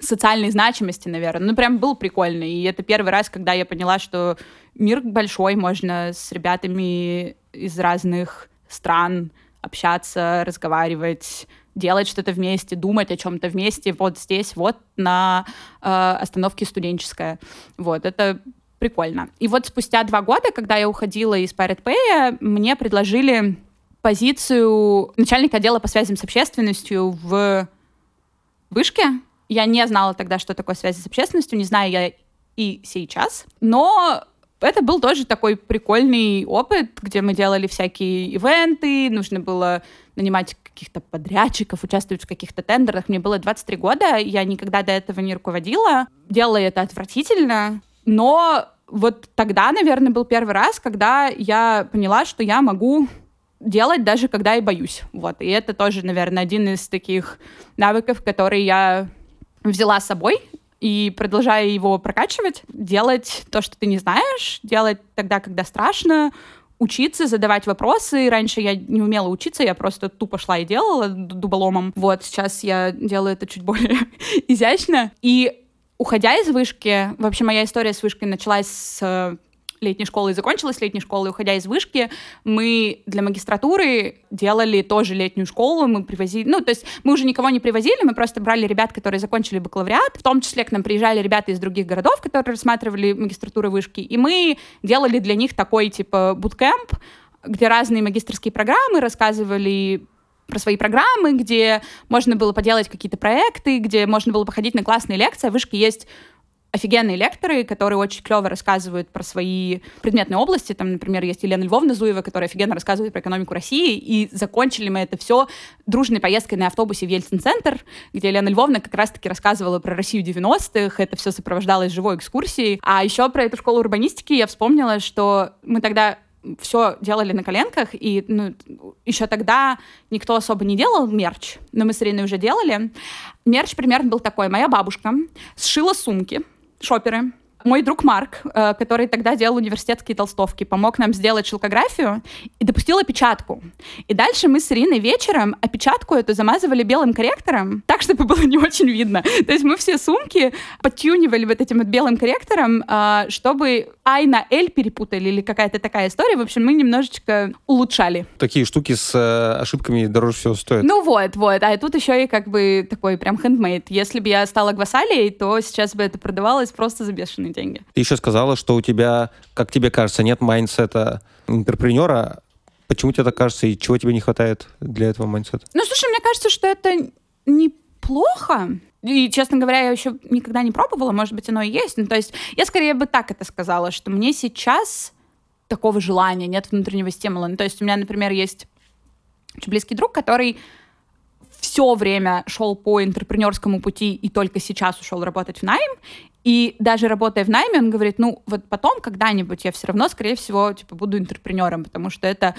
социальной значимости, наверное. Ну, прям был прикольно. И это первый раз, когда я поняла, что мир большой, можно с ребятами из разных стран общаться, разговаривать, делать что-то вместе, думать о чем-то вместе, вот здесь, вот на э, остановке студенческая. Вот, это прикольно. И вот спустя два года, когда я уходила из Pirate Pay, мне предложили позицию начальника отдела по связям с общественностью в Вышке. Я не знала тогда, что такое связи с общественностью, не знаю я и сейчас. Но это был тоже такой прикольный опыт, где мы делали всякие ивенты, нужно было нанимать каких-то подрядчиков, участвовать в каких-то тендерах. Мне было 23 года, я никогда до этого не руководила. Делала это отвратительно, но вот тогда, наверное, был первый раз, когда я поняла, что я могу делать даже когда я боюсь. Вот. И это тоже, наверное, один из таких навыков, которые я взяла с собой и продолжая его прокачивать, делать то, что ты не знаешь, делать тогда, когда страшно, учиться, задавать вопросы. Раньше я не умела учиться, я просто тупо шла и делала дуболомом. Вот, сейчас я делаю это чуть более *laughs* изящно. И уходя из вышки, вообще моя история с вышкой началась с летней школы и закончилась летней школой, уходя из вышки, мы для магистратуры делали тоже летнюю школу, мы привозили, ну, то есть мы уже никого не привозили, мы просто брали ребят, которые закончили бакалавриат, в том числе к нам приезжали ребята из других городов, которые рассматривали магистратуры вышки, и мы делали для них такой, типа, буткемп, где разные магистрские программы рассказывали про свои программы, где можно было поделать какие-то проекты, где можно было походить на классные лекции. В Вышке есть офигенные лекторы, которые очень клево рассказывают про свои предметные области. Там, например, есть Елена Львовна Зуева, которая офигенно рассказывает про экономику России. И закончили мы это все дружной поездкой на автобусе в Ельцин-центр, где Елена Львовна как раз-таки рассказывала про Россию 90-х. Это все сопровождалось живой экскурсией. А еще про эту школу урбанистики я вспомнила, что мы тогда все делали на коленках, и ну, еще тогда никто особо не делал мерч, но мы с Ириной уже делали. Мерч примерно был такой. Моя бабушка сшила сумки, шоперы. Мой друг Марк, э, который тогда делал университетские толстовки, помог нам сделать шелкографию и допустил опечатку. И дальше мы с Ириной вечером опечатку эту замазывали белым корректором, так, чтобы было не очень видно. То есть мы все сумки подтюнивали вот этим вот белым корректором, э, чтобы I на L перепутали или какая-то такая история. В общем, мы немножечко улучшали. Такие штуки с э, ошибками дороже всего стоят. Ну вот, вот. А тут еще и как бы такой прям хендмейд. Если бы я стала Гвасалией, то сейчас бы это продавалось просто за бешеные деньги. Ты еще сказала, что у тебя, как тебе кажется, нет mindset а entrepreneur а. Почему тебе так кажется и чего тебе не хватает для этого mindset а? Ну, слушай, мне кажется, что это неплохо. И, честно говоря, я еще никогда не пробовала, может быть, оно и есть. Ну, то есть я скорее бы так это сказала, что мне сейчас такого желания, нет внутреннего стимула. Ну, то есть у меня, например, есть очень близкий друг, который все время шел по интерпренерскому пути и только сейчас ушел работать в найм. И даже работая в найме, он говорит, ну вот потом когда-нибудь я все равно, скорее всего, типа буду интерпренером, потому что это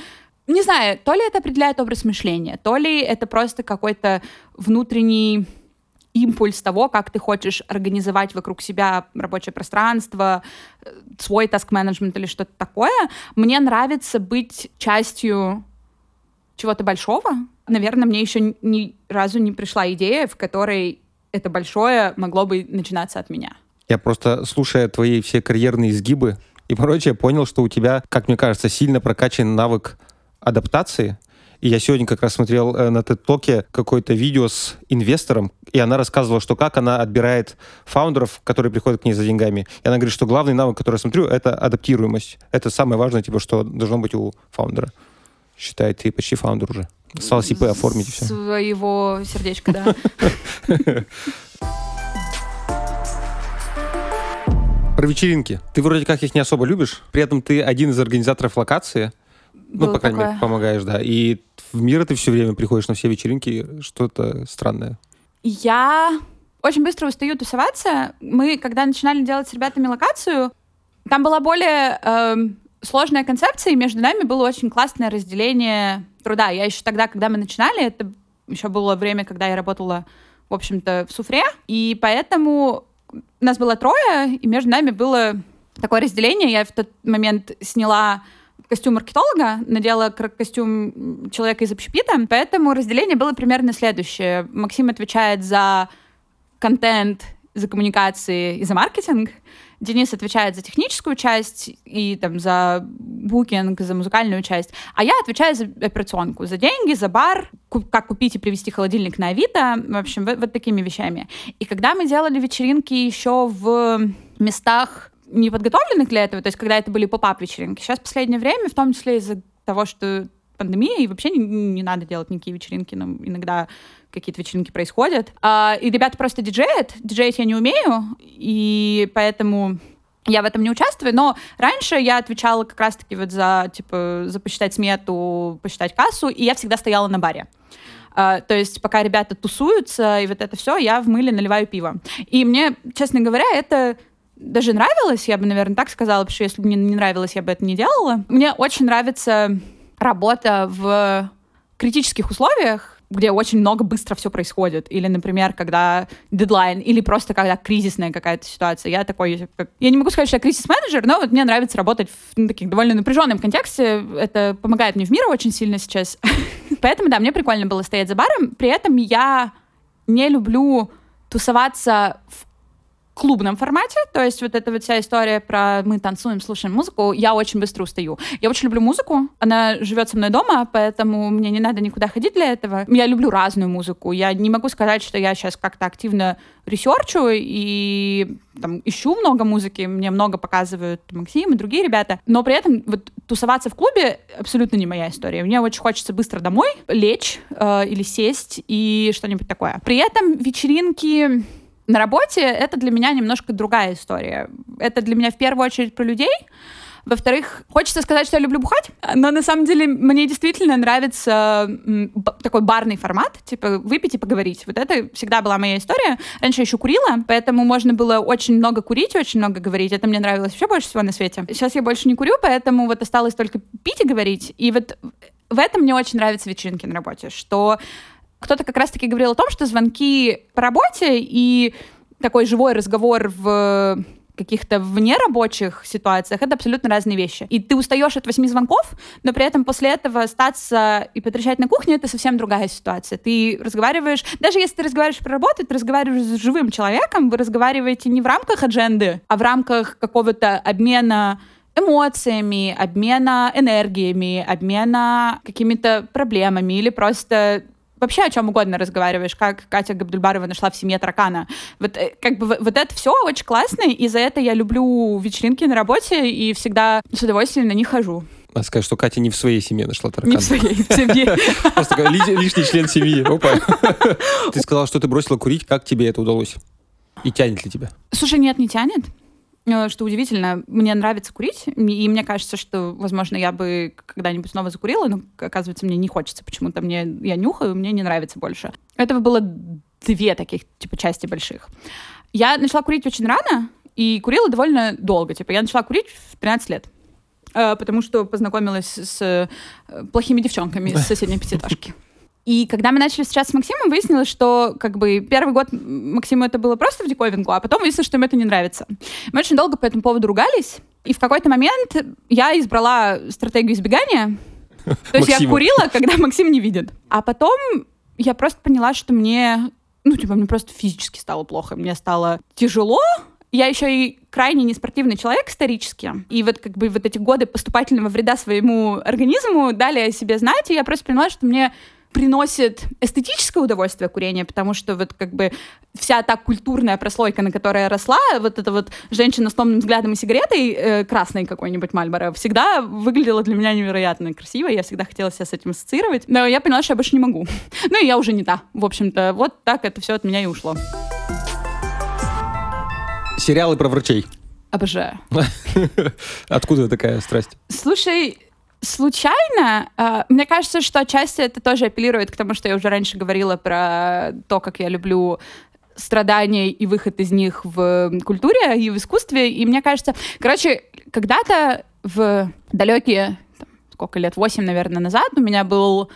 не знаю, то ли это определяет образ мышления, то ли это просто какой-то внутренний импульс того, как ты хочешь организовать вокруг себя рабочее пространство, свой таск-менеджмент или что-то такое. Мне нравится быть частью чего-то большого. Наверное, мне еще ни разу не пришла идея, в которой это большое могло бы начинаться от меня. Я просто, слушая твои все карьерные изгибы и прочее, понял, что у тебя, как мне кажется, сильно прокачан навык адаптации. И я сегодня как раз смотрел э, на TED-токе какое-то видео с инвестором, и она рассказывала, что как она отбирает фаундеров, которые приходят к ней за деньгами. И она говорит, что главный навык, который я смотрю, это адаптируемость. Это самое важное, типа, что должно быть у фаундера. Считай, ты почти фаундер уже. Осталось ИП оформить и все. Своего сердечка, да. *laughs* Про вечеринки. Ты вроде как их не особо любишь, при этом ты один из организаторов локации. Ну, по крайней мере, помогаешь, да. И в мир ты все время приходишь на все вечеринки, что-то странное. Я очень быстро устаю тусоваться. Мы, когда начинали делать с ребятами локацию, там была более эм, сложная концепция, и между нами было очень классное разделение труда. Я еще тогда, когда мы начинали, это еще было время, когда я работала, в общем-то, в суфре, и поэтому нас было трое, и между нами было такое разделение. Я в тот момент сняла костюм маркетолога, надела костюм человека из общепита, поэтому разделение было примерно следующее. Максим отвечает за контент, за коммуникации и за маркетинг. Денис отвечает за техническую часть и там за букинг, за музыкальную часть. А я отвечаю за операционку, за деньги, за бар, как купить и привезти холодильник на Авито, в общем, вот, вот такими вещами. И когда мы делали вечеринки еще в местах не подготовленных для этого, то есть когда это были поп-ап вечеринки, сейчас в последнее время, в том числе из-за того, что пандемия, и вообще не, не надо делать никакие вечеринки, но иногда какие-то вечеринки происходят. А, и ребята просто диджеят. Диджеить я не умею, и поэтому я в этом не участвую, но раньше я отвечала как раз-таки вот за, типа, за посчитать смету, посчитать кассу, и я всегда стояла на баре. А, то есть пока ребята тусуются, и вот это все, я в мыле наливаю пиво. И мне, честно говоря, это даже нравилось, я бы, наверное, так сказала, потому что если бы мне не нравилось, я бы это не делала. Мне очень нравится работа в критических условиях, где очень много быстро все происходит. Или, например, когда дедлайн, или просто когда кризисная какая-то ситуация. Я такой, я не могу сказать, что я кризис-менеджер, но вот мне нравится работать в ну, таких довольно напряженном контексте. Это помогает мне в мире очень сильно сейчас. *laughs* Поэтому, да, мне прикольно было стоять за баром. При этом я не люблю тусоваться в клубном формате, то есть вот эта вот вся история про мы танцуем, слушаем музыку, я очень быстро устаю. Я очень люблю музыку, она живет со мной дома, поэтому мне не надо никуда ходить для этого. Я люблю разную музыку, я не могу сказать, что я сейчас как-то активно research у и там, ищу много музыки, мне много показывают Максим и другие ребята, но при этом вот тусоваться в клубе абсолютно не моя история. Мне очень хочется быстро домой лечь э, или сесть и что-нибудь такое. При этом вечеринки на работе это для меня немножко другая история. Это для меня в первую очередь про людей. Во-вторых, хочется сказать, что я люблю бухать, но на самом деле мне действительно нравится такой барный формат, типа выпить и поговорить. Вот это всегда была моя история. Раньше я еще курила, поэтому можно было очень много курить, очень много говорить. Это мне нравилось вообще больше всего на свете. Сейчас я больше не курю, поэтому вот осталось только пить и говорить. И вот в этом мне очень нравятся вечеринки на работе, что кто-то как раз-таки говорил о том, что звонки по работе и такой живой разговор в каких-то внерабочих ситуациях это абсолютно разные вещи. И ты устаешь от восьми звонков, но при этом после этого остаться и потрещать на кухне это совсем другая ситуация. Ты разговариваешь, даже если ты разговариваешь про работу, ты разговариваешь с живым человеком, вы разговариваете не в рамках адженды, а в рамках какого-то обмена эмоциями, обмена энергиями, обмена какими-то проблемами или просто вообще о чем угодно разговариваешь, как Катя Габдульбарова нашла в семье таракана. Вот э, как бы вот это все очень классно, и за это я люблю вечеринки на работе и всегда с удовольствием на них хожу. Надо сказать, что Катя не в своей семье нашла Не таракана. в своей в семье. *laughs* Просто лишний член семьи. Опа. *laughs* Ты сказала, что ты бросила курить. Как тебе это удалось? И тянет ли тебя? Слушай, нет, не тянет. Э, Что удивительно, мне нравится курить, и мне кажется, что, возможно, я бы когда-нибудь снова закурила, но, оказывается, мне не хочется почему-то. Мне, я нюхаю, мне не нравится больше. Этого было две таких, типа, части больших. Я начала курить очень рано, и курила довольно долго. Типа, я начала курить в 13 лет. Э, Потому что познакомилась с э, плохими девчонками из соседней пятиэтажки. И когда мы начали встречаться с Максимом, выяснилось, что как бы первый год Максиму это было просто в диковинку, а потом выяснилось, что ему это не нравится. Мы очень долго по этому поводу ругались, и в какой-то момент я избрала стратегию избегания. То есть я курила, когда Максим не видит. А потом я просто поняла, что мне, ну, типа, мне просто физически стало плохо. Мне стало тяжело, я еще и крайне неспортивный человек исторически. И вот как бы вот эти годы поступательного вреда своему организму дали о себе знать, и я просто поняла, что мне приносит эстетическое удовольствие курение, потому что вот как бы вся та культурная прослойка, на которой я росла, вот эта вот женщина с томным взглядом и сигаретой, э, красной какой-нибудь Мальборо, всегда выглядела для меня невероятно красиво, я всегда хотела себя с этим ассоциировать, но я поняла, что я больше не могу. *laughs* Ну и я уже не та, в общем-то. Вот так это все от меня и ушло. Сериалы про врачей. Обожаю. *laughs* Откуда такая страсть? Слушай, случайно, э, мне кажется, что отчасти это тоже апеллирует к тому, что я уже раньше говорила про то, как я люблю страдания и выход из них в культуре и в искусстве. И мне кажется, короче, когда-то в далекие, там, сколько лет, 8, наверное, назад у меня был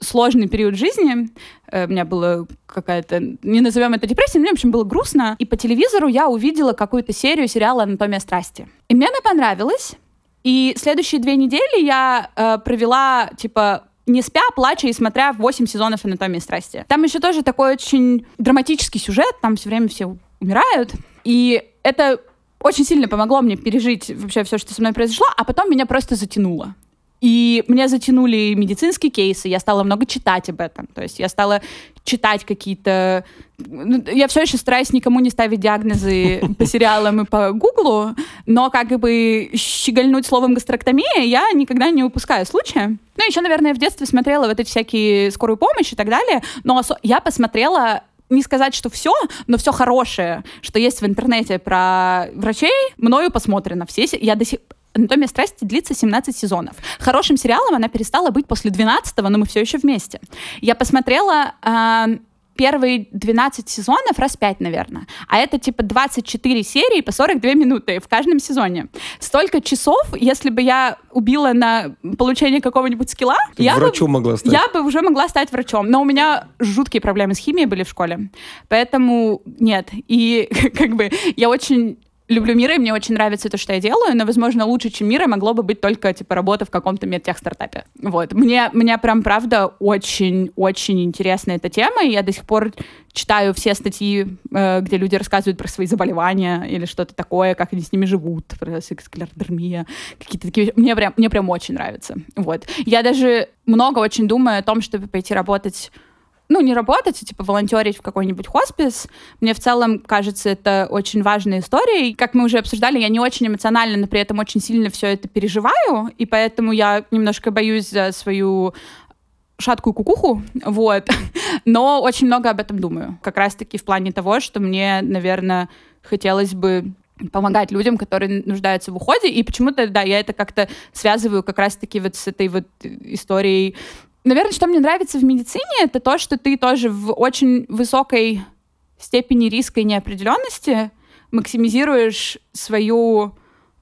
сложный период жизни. Э, у меня была какая-то, не назовем это депрессией, но, в общем, было грустно. И по телевизору я увидела какую-то серию сериала «Анатомия страсти». И мне она понравилась. И следующие две недели я э, провела, типа, не спя, плача и смотря 8 сезонов «Анатомии страсти». Там еще тоже такой очень драматический сюжет, там все время все умирают. И это очень сильно помогло мне пережить вообще все, что со мной произошло, а потом меня просто затянуло. И мне затянули медицинские кейсы, я стала много читать об этом. То есть я стала читать какие-то... Ну, я все еще стараюсь никому не ставить диагнозы *laughs* по сериалам и по гуглу, но как бы щегольнуть словом гастроктомия я никогда не упускаю случая. Ну, еще, наверное, в детстве смотрела вот эти всякие скорую помощь и так далее, но я посмотрела не сказать, что все, но все хорошее, что есть в интернете про врачей, мною посмотрено. Все, я до сих «Анатомия страсти» длится 17 сезонов. Хорошим сериалом она перестала быть после 12-го, но мы все еще вместе. Я посмотрела э, первые 12 сезонов раз 5, наверное. А это типа 24 серии по 42 минуты в каждом сезоне. Столько часов, если бы я убила на получение какого-нибудь скилла, я врачом бы, могла стать. я бы уже могла стать врачом. Но у меня жуткие проблемы с химией были в школе. Поэтому нет. И *laughs* как бы я очень люблю мира, и мне очень нравится то, что я делаю, но, возможно, лучше, чем мира могло бы быть только, типа, работа в каком-то медтех-стартапе. Вот. Мне, мне прям, правда, очень-очень интересна эта тема, и я до сих пор читаю все статьи, э, где люди рассказывают про свои заболевания или что-то такое, как они с ними живут, про склеродермия, какие-то такие... Мне прям, мне прям очень нравится. Вот. Я даже много очень думаю о том, чтобы пойти работать ну, не работать, а типа волонтерить в какой-нибудь хоспис. Мне в целом кажется это очень важной историей. Как мы уже обсуждали, я не очень эмоционально, но при этом очень сильно все это переживаю, и поэтому я немножко боюсь за свою шаткую кукуху, вот, *laughs* но очень много об этом думаю. Как раз-таки в плане того, что мне, наверное, хотелось бы помогать людям, которые нуждаются в уходе, и почему-то, да, я это как-то связываю как раз-таки вот с этой вот историей Наверное, что мне нравится в медицине, это то, что ты тоже в очень высокой степени риска и неопределенности максимизируешь свое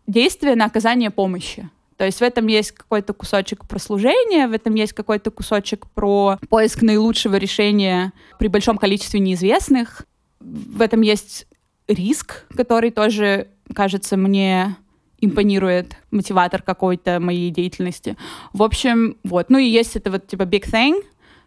действие на оказание помощи. То есть в этом есть какой-то кусочек про служение, в этом есть какой-то кусочек про поиск наилучшего решения при большом количестве неизвестных. В этом есть риск, который тоже кажется мне импонирует мотиватор какой-то моей деятельности. В общем, вот. Ну и есть это вот типа big thing,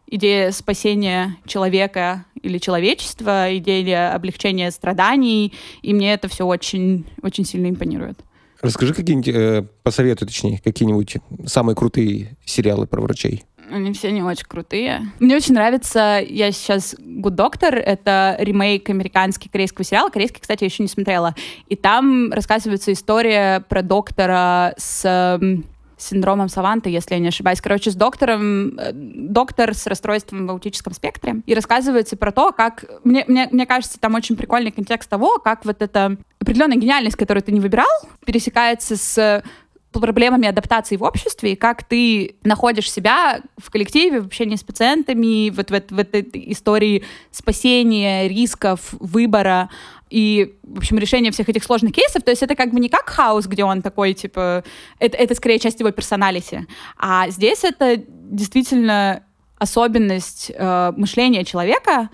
идея спасения человека или человечества, идея облегчения страданий, и мне это все очень, очень сильно импонирует. Расскажи какие-нибудь, э, посоветуй точнее, какие-нибудь самые крутые сериалы про врачей. Они все не очень крутые. Мне очень нравится, я сейчас Good Doctor, это ремейк американский корейского сериала. Корейский, кстати, я еще не смотрела. И там рассказывается история про доктора с синдромом Саванта, если я не ошибаюсь. Короче, с доктором, э, доктор с расстройством в аутическом спектре. И рассказывается про то, как... Мне, мне, мне кажется, там очень прикольный контекст того, как вот эта определенная гениальность, которую ты не выбирал, пересекается с проблемами адаптации в обществе, и как ты находишь себя в коллективе, в общении с пациентами, вот в, в этой истории спасения, рисков, выбора и, в общем, решения всех этих сложных кейсов. То есть это как бы не как хаос, где он такой, типа, это, это скорее часть его персоналити, а здесь это действительно особенность э, мышления человека,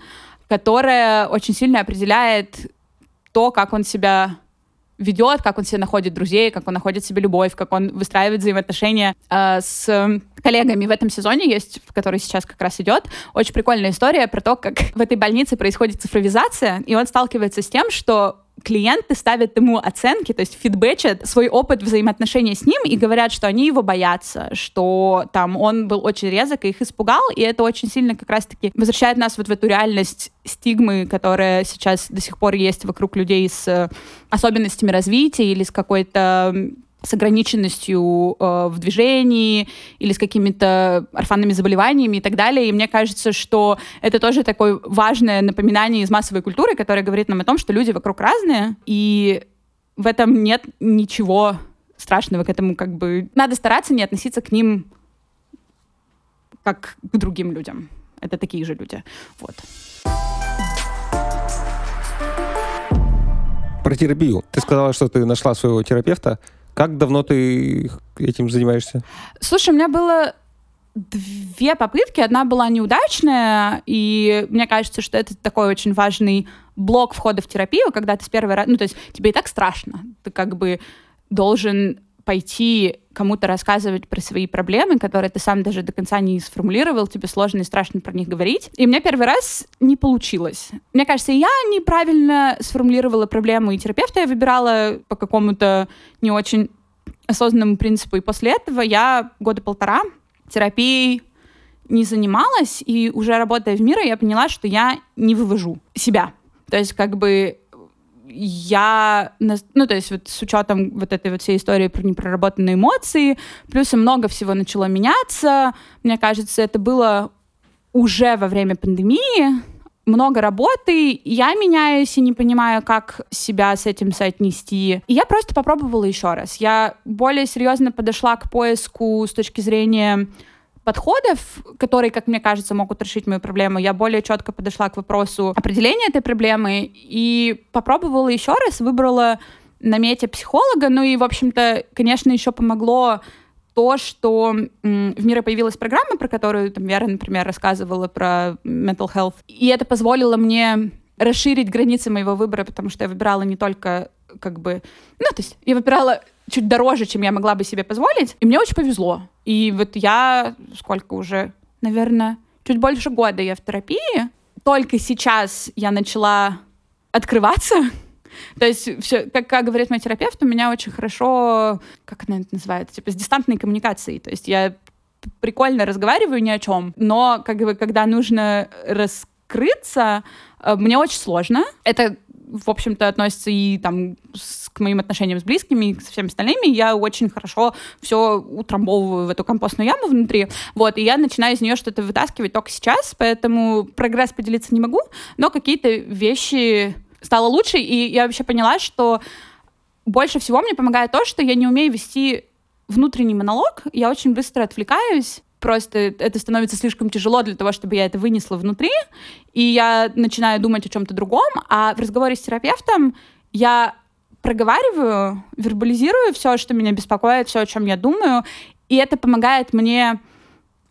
которая очень сильно определяет то, как он себя ведет, как он себе находит друзей, как он находит себе любовь, как он выстраивает взаимоотношения э, с коллегами в этом сезоне есть, в который сейчас как раз идет, очень прикольная история про то, как в этой больнице происходит цифровизация, и он сталкивается с тем, что клиенты ставят ему оценки, то есть фидбэчат свой опыт взаимоотношений с ним и говорят, что они его боятся, что там он был очень резок и их испугал, и это очень сильно как раз-таки возвращает нас вот в эту реальность стигмы, которая сейчас до сих пор есть вокруг людей с особенностями развития или с какой-то с ограниченностью э, в движении или с какими-то орфанными заболеваниями и так далее. И мне кажется, что это тоже такое важное напоминание из массовой культуры, которое говорит нам о том, что люди вокруг разные, и в этом нет ничего страшного к этому, как бы надо стараться не относиться к ним как к другим людям. Это такие же люди. Вот. Про терапию. Ты сказала, что ты нашла своего терапевта. Как давно ты этим занимаешься? Слушай, у меня было две попытки. Одна была неудачная, и мне кажется, что это такой очень важный блок входа в терапию, когда ты с первого раза... Ну, то есть тебе и так страшно. Ты как бы должен пойти кому-то рассказывать про свои проблемы, которые ты сам даже до конца не сформулировал, тебе сложно и страшно про них говорить. И мне первый раз не получилось. Мне кажется, я неправильно сформулировала проблему, и терапевта я выбирала по какому-то не очень осознанному принципу. И после этого я года полтора терапией не занималась, и уже работая в мире, я поняла, что я не вывожу себя. То есть как бы я, ну, то есть вот с учетом вот этой вот всей истории про непроработанные эмоции, плюс и много всего начало меняться. Мне кажется, это было уже во время пандемии, много работы, я меняюсь и не понимаю, как себя с этим соотнести. И я просто попробовала еще раз. Я более серьезно подошла к поиску с точки зрения подходов, которые, как мне кажется, могут решить мою проблему, я более четко подошла к вопросу определения этой проблемы и попробовала еще раз, выбрала на мете психолога, ну и, в общем-то, конечно, еще помогло то, что в мире появилась программа, про которую там, Вера, например, рассказывала про mental health, и это позволило мне расширить границы моего выбора, потому что я выбирала не только как бы... Ну, то есть я выбирала чуть дороже, чем я могла бы себе позволить, и мне очень повезло. И вот я сколько уже, наверное, чуть больше года я в терапии. Только сейчас я начала открываться. *laughs* То есть, все, как, как говорит мой терапевт, у меня очень хорошо, как она это называет, типа с дистантной коммуникацией. То есть я прикольно разговариваю ни о чем, но как бы когда нужно раскрыться, э, мне очень сложно. Это в общем-то, относится и там с, к моим отношениям с близкими, и со всеми остальными. Я очень хорошо все утрамбовываю в эту компостную яму внутри. Вот, и я начинаю из нее что-то вытаскивать только сейчас, поэтому прогресс поделиться не могу, но какие-то вещи стало лучше, и я вообще поняла, что больше всего мне помогает то, что я не умею вести внутренний монолог, я очень быстро отвлекаюсь, просто это становится слишком тяжело для того, чтобы я это вынесла внутри, и я начинаю думать о чем-то другом, а в разговоре с терапевтом я проговариваю, вербализирую все, что меня беспокоит, все, о чем я думаю, и это помогает мне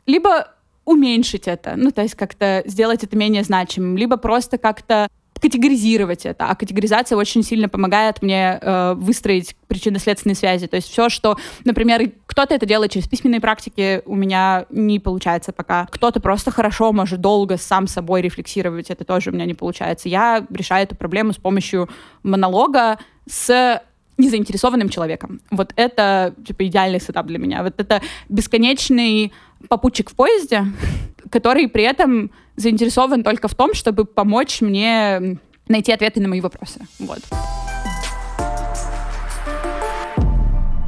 либо уменьшить это, ну, то есть как-то сделать это менее значимым, либо просто как-то категоризировать это. А категоризация очень сильно помогает мне э, выстроить причинно-следственные связи. То есть все, что, например, кто-то это делает через письменные практики, у меня не получается пока. Кто-то просто хорошо может долго сам собой рефлексировать, это тоже у меня не получается. Я решаю эту проблему с помощью монолога с незаинтересованным человеком. Вот это, типа, идеальный сетап для меня. Вот это бесконечный попутчик в поезде, *laughs* который при этом заинтересован только в том, чтобы помочь мне найти ответы на мои вопросы. Вот.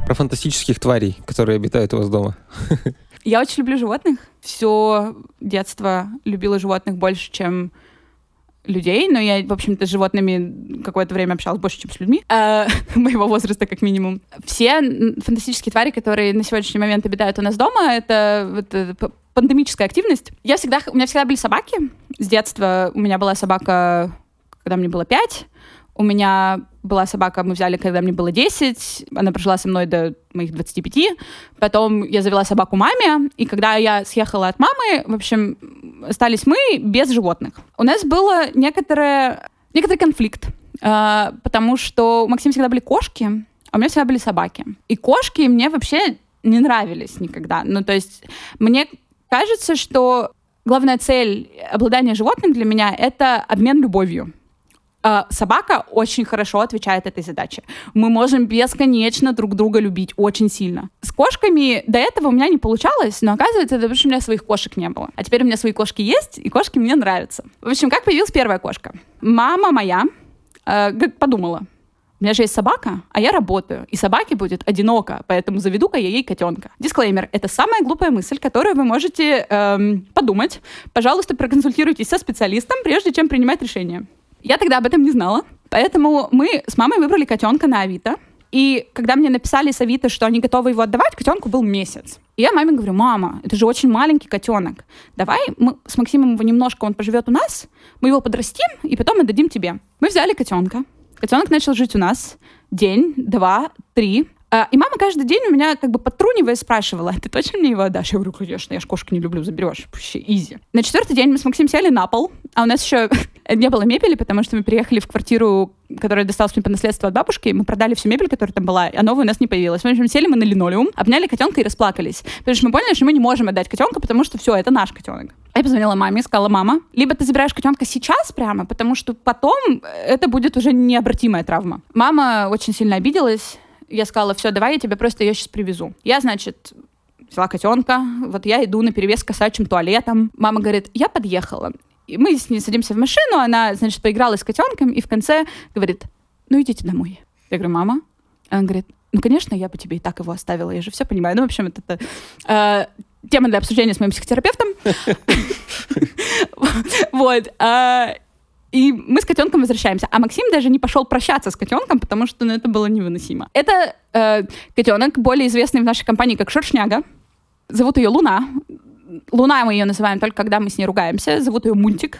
Про фантастических тварей, которые обитают у вас дома. *laughs* Я очень люблю животных. Все детство любила животных больше, чем людей, но я, в общем-то, с животными какое-то время общалась больше, чем с людьми, э, *laughs* моего возраста как минимум. Все фантастические твари, которые на сегодняшний момент обитают у нас дома, это, это пандемическая активность. Я всегда, у меня всегда были собаки. С детства у меня была собака, когда мне было пять. У меня была собака, мы взяли, когда мне было 10, она прожила со мной до моих 25, потом я завела собаку маме, и когда я съехала от мамы, в общем, остались мы без животных. У нас было некоторое, некоторый конфликт, э, потому что у Максима всегда были кошки, а у меня всегда были собаки. И кошки мне вообще не нравились никогда. Ну, то есть мне кажется, что главная цель обладания животным для меня — это обмен любовью. А собака очень хорошо отвечает этой задаче. Мы можем бесконечно друг друга любить очень сильно. С кошками до этого у меня не получалось, но оказывается, это потому что у меня своих кошек не было. А теперь у меня свои кошки есть, и кошки мне нравятся. В общем, как появилась первая кошка? Мама моя э, подумала, у меня же есть собака, а я работаю, и собаке будет одиноко, поэтому заведу-ка я ей котенка. Дисклеймер. Это самая глупая мысль, которую вы можете эм, подумать. Пожалуйста, проконсультируйтесь со специалистом, прежде чем принимать решение. Я тогда об этом не знала, поэтому мы с мамой выбрали котенка на Авито. И когда мне написали с Авито, что они готовы его отдавать, котенку был месяц. И я маме говорю, мама, это же очень маленький котенок. Давай мы с Максимом его немножко, он поживет у нас, мы его подрастим, и потом отдадим тебе. Мы взяли котенка. Котенок начал жить у нас день, два, три. А, и мама каждый день у меня как бы подтрунивая спрашивала, ты точно мне его отдашь? Я говорю, конечно, я ж кошки не люблю, заберешь, вообще изи. На четвертый день мы с Максимом сели на пол, а у нас еще *laughs* не было мебели, потому что мы переехали в квартиру, которая досталась мне по наследству от бабушки, мы продали всю мебель, которая там была, а новая у нас не появилась. В общем, сели мы на линолеум, обняли котенка и расплакались. Потому что мы поняли, что мы не можем отдать котенка, потому что все, это наш котенок. Я позвонила маме и сказала, мама, либо ты забираешь котенка сейчас прямо, потому что потом это будет уже необратимая травма. Мама очень сильно обиделась, я сказала, все, давай я тебе просто ее сейчас привезу. Я, значит, взяла котенка, вот я иду на перевес кошачьим туалетам. Мама говорит, я подъехала. И мы с ней садимся в машину, она, значит, поиграла с котенком, и в конце говорит, ну идите домой. Я говорю, мама? Она говорит, ну, конечно, я бы тебе и так его оставила, я же все понимаю. Ну, в общем, это, это э, тема для обсуждения с моим психотерапевтом. *laughs* *laughs* Вот. И мы с котенком возвращаемся. А Максим даже не пошел прощаться с котенком, потому что ну, это было невыносимо. Это э, котенок, более известный в нашей компании как Шершняга. Зовут ее Луна. Луна мы ее называем только когда мы с ней ругаемся. Зовут ее Мунтик.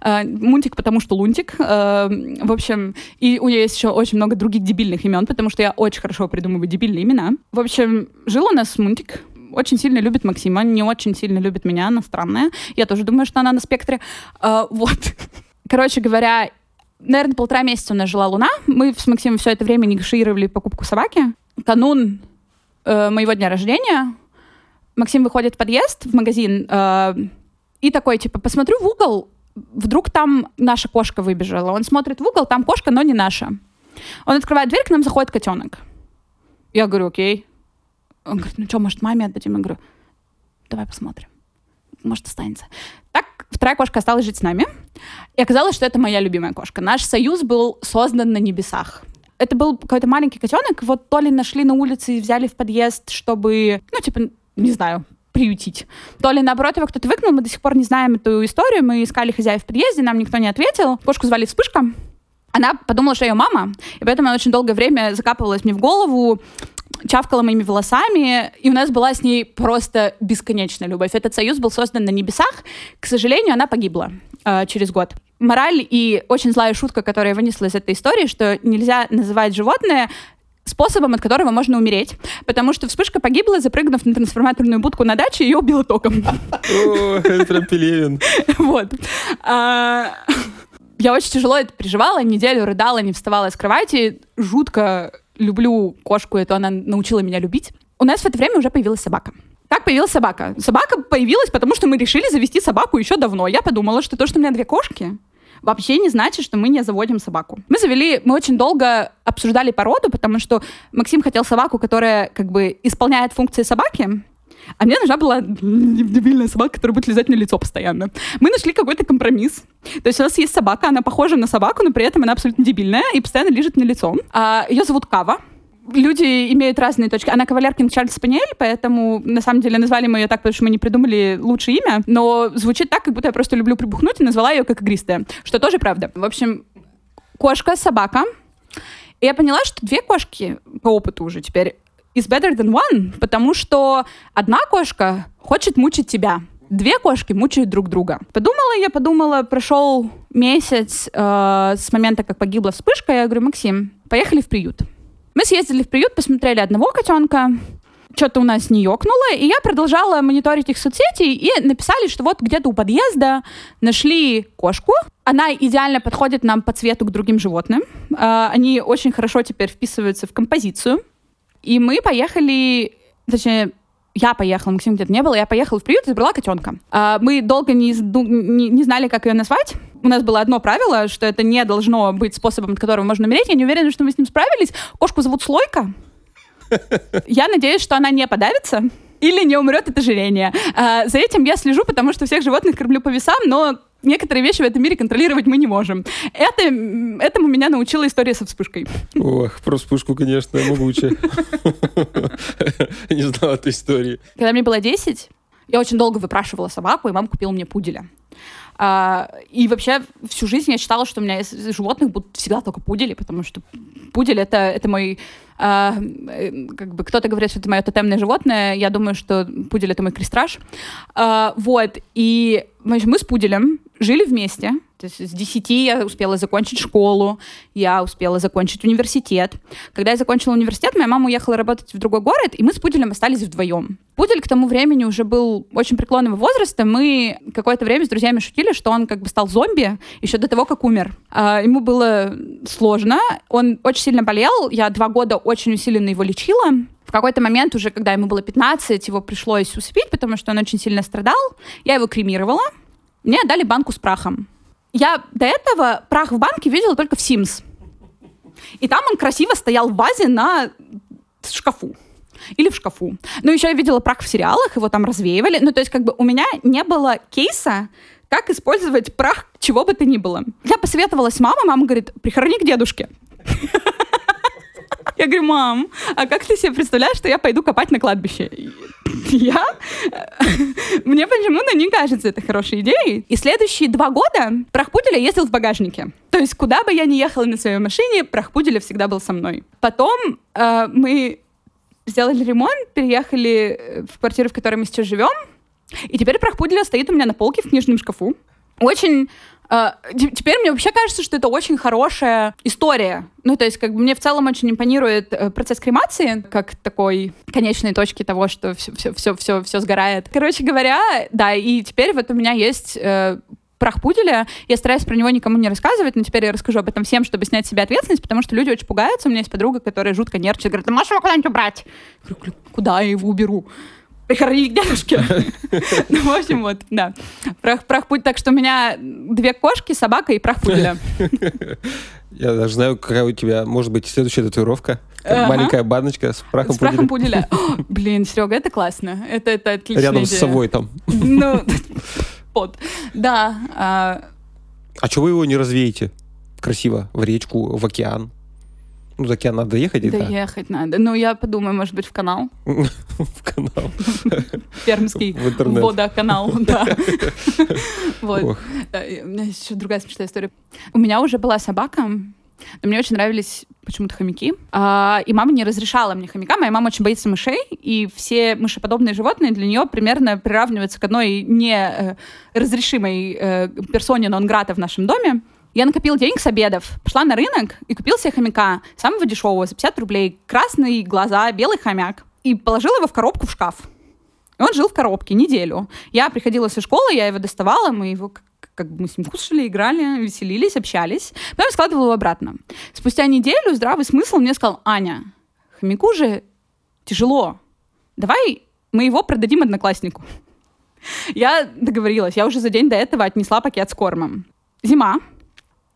Э, Мунтик, потому что Лунтик. Э, в общем, и у нее есть еще очень много других дебильных имен, потому что я очень хорошо придумываю дебильные имена. В общем, жил у нас Мунтик. Очень сильно любит Максима, не очень сильно любит меня, она странная. Я тоже думаю, что она на спектре. Э, вот. *laughs* Короче говоря, наверное, полтора месяца у нас жила Луна. Мы с Максимом все это время негашировали покупку собаки. Канун э, моего дня рождения Максим выходит в подъезд, в магазин, э, и такой, типа, посмотрю в угол, вдруг там наша кошка выбежала. Он смотрит в угол, там кошка, но не наша. Он открывает дверь, к нам заходит котенок. Я говорю, окей. Он говорит, ну что, может, маме отдадим? Я говорю, давай посмотрим. Может, останется. Так вторая кошка осталась жить с нами. И оказалось, что это моя любимая кошка. Наш союз был создан на небесах. Это был какой-то маленький котенок, вот то ли нашли на улице и взяли в подъезд, чтобы, ну, типа, не знаю, приютить. То ли наоборот его кто-то выкнул, мы до сих пор не знаем эту историю. Мы искали хозяев в подъезде, нам никто не ответил. Кошку звали Вспышка. Она подумала, что ее мама, и поэтому она очень долгое время закапывалась мне в голову, чавкала моими волосами, и у нас была с ней просто бесконечная любовь. Этот союз был создан на небесах. К сожалению, она погибла э, через год. Мораль и очень злая шутка, которая вынесла из этой истории, что нельзя называть животное способом, от которого можно умереть. Потому что вспышка погибла, запрыгнув на трансформаторную будку на даче, ее убило током. О, прям Пелевин. *laughs* Вот. А, я очень тяжело это переживала, неделю рыдала, не вставала с кровати, жутко люблю кошку, это она научила меня любить. У нас в это время уже появилась собака. Как появилась собака? Собака появилась, потому что мы решили завести собаку еще давно. Я подумала, что то, что у меня две кошки, вообще не значит, что мы не заводим собаку. Мы завели, мы очень долго обсуждали породу, потому что Максим хотел собаку, которая как бы исполняет функции собаки, а мне нужна была дебильная собака, которая будет лизать мне лицо постоянно. Мы нашли какой-то компромисс. То есть у нас есть собака, она похожа на собаку, но при этом она абсолютно дебильная и постоянно лежит мне лицо. А, ее зовут Кава люди имеют разные точки. Она кавалеркин Чарльз Спаниель, поэтому на самом деле назвали мы ее так, потому что мы не придумали лучшее имя, но звучит так, как будто я просто люблю прибухнуть и назвала ее как игристая, что тоже правда. В общем, кошка, собака. И я поняла, что две кошки по опыту уже теперь is better than one, потому что одна кошка хочет мучить тебя. Две кошки мучают друг друга. Подумала я, подумала, прошел месяц э, с момента, как погибла вспышка, я говорю, Максим, поехали в приют. Мы съездили в приют, посмотрели одного котенка, что-то у нас не ёкнуло, и я продолжала мониторить их соцсети, и написали, что вот где-то у подъезда нашли кошку, она идеально подходит нам по цвету к другим животным, э, они очень хорошо теперь вписываются в композицию, и мы поехали, точнее, я поехала, Максим где-то не было, я поехала в приют и забрала котенка. А, мы долго не, не, не знали, как ее назвать. У нас было одно правило, что это не должно быть способом, от которого можно умереть. Я не уверена, что мы с ним справились. Кошку зовут Слойка. Я надеюсь, что она не подавится или не умрет от ожирения. А, за этим я слежу, потому что всех животных кормлю по весам, но некоторые вещи в этом мире контролировать мы не можем. Это, этому меня научила история со вспышкой. Ох, про вспышку, конечно, могучая. Не знала этой истории. Когда мне было 10, я очень долго выпрашивала собаку, и мама купила мне пуделя. А, и вообще всю жизнь я считала, что у меня из животных будут всегда только пудели, потому что пудель это, это мой а, э, как бы кто-то говорит, что это мое тотемное животное, я думаю, что пудель это мой крестраж. А, вот, и мы с пуделем жили вместе, то есть с 10 я успела закончить школу, я успела закончить университет. Когда я закончила университет, моя мама уехала работать в другой город, и мы с Пуделем остались вдвоем. Пудель к тому времени уже был очень преклонного возраста. Мы какое-то время с друзьями шутили, что он как бы стал зомби еще до того, как умер. А, ему было сложно, он очень сильно болел, я два года очень усиленно его лечила. В какой-то момент, уже когда ему было 15, его пришлось усыпить, потому что он очень сильно страдал. Я его кремировала. Мне дали банку с прахом. Я до этого прах в банке видела только в Sims. И там он красиво стоял в вазе на шкафу. Или в шкафу. Но еще я видела прах в сериалах, его там развеивали. Ну, то есть, как бы у меня не было кейса, как использовать прах чего бы то ни было. Я посоветовалась с мамой, мама говорит, прихорони к дедушке. Я говорю, мам, а как ты себе представляешь, что я пойду копать на кладбище? Я? Мне почему-то не кажется это хорошей идеей. И следующие два года прахпуделя ездил в багажнике. То есть куда бы я ни ехала на своей машине, прахпуделя всегда был со мной. Потом э, мы сделали ремонт, переехали э, в квартиру, в которой мы сейчас живем. И теперь прахпуделя стоит у меня на полке в книжном шкафу. Очень теперь мне вообще кажется, что это очень хорошая история. Ну, то есть, как бы мне в целом очень импонирует э, процесс кремации, как такой конечной точки того, что все, все, все, все, все сгорает. Короче говоря, да, и теперь вот у меня есть э, прах пуделя. Я стараюсь про него никому не рассказывать, но теперь я расскажу об этом всем, чтобы снять с себя ответственность, потому что люди очень пугаются. У меня есть подруга, которая жутко нервничает, говорит, ты можешь его куда-нибудь убрать? Я говорю, куда я его уберу? Прихорони к дедушке. *laughs* Ну, в общем, вот, да. Прах, прах путь. Так что у меня две кошки, собака и прах пуделя. *laughs* Я даже знаю, какая у тебя может быть следующая татуировка. Маленькая баночка с прахом С прахом пуделя. Блин, Серега, это классно. Это, это отлично. Рядом с совой там. Ну, *laughs* под. Да. А, а что вы его не развеете? Красиво. В речку, в океан. Ну, до океана надо ехать. Доехать да? надо. Ну, я подумаю, может быть, в канал. *laughs* В канал. *laughs* Пермский водоканал, *laughs* да. Вот. Э, у меня еще другая смешная история. У меня уже была собака, но мне очень нравились почему-то хомяки. А, и мама не разрешала мне хомяка. Моя мама очень боится мышей, и все мышеподобные животные для нее примерно приравниваются к одной неразрешимой э, персоне нон-грата в нашем доме. Я накопила денег с обедов, пошла на рынок и купила себе хомяка, самого дешевого, за 50 рублей, красные глаза, белый хомяк, и положила его в коробку в шкаф. И он жил в коробке неделю. Я приходила со школы, я его доставала, мы его как бы мы с ним кушали, играли, веселились, общались. Потом складывала его обратно. Спустя неделю здравый смысл мне сказал, Аня, хомяку же тяжело. Давай мы его продадим однокласснику. Я договорилась. Я уже за день до этого отнесла пакет с кормом. Зима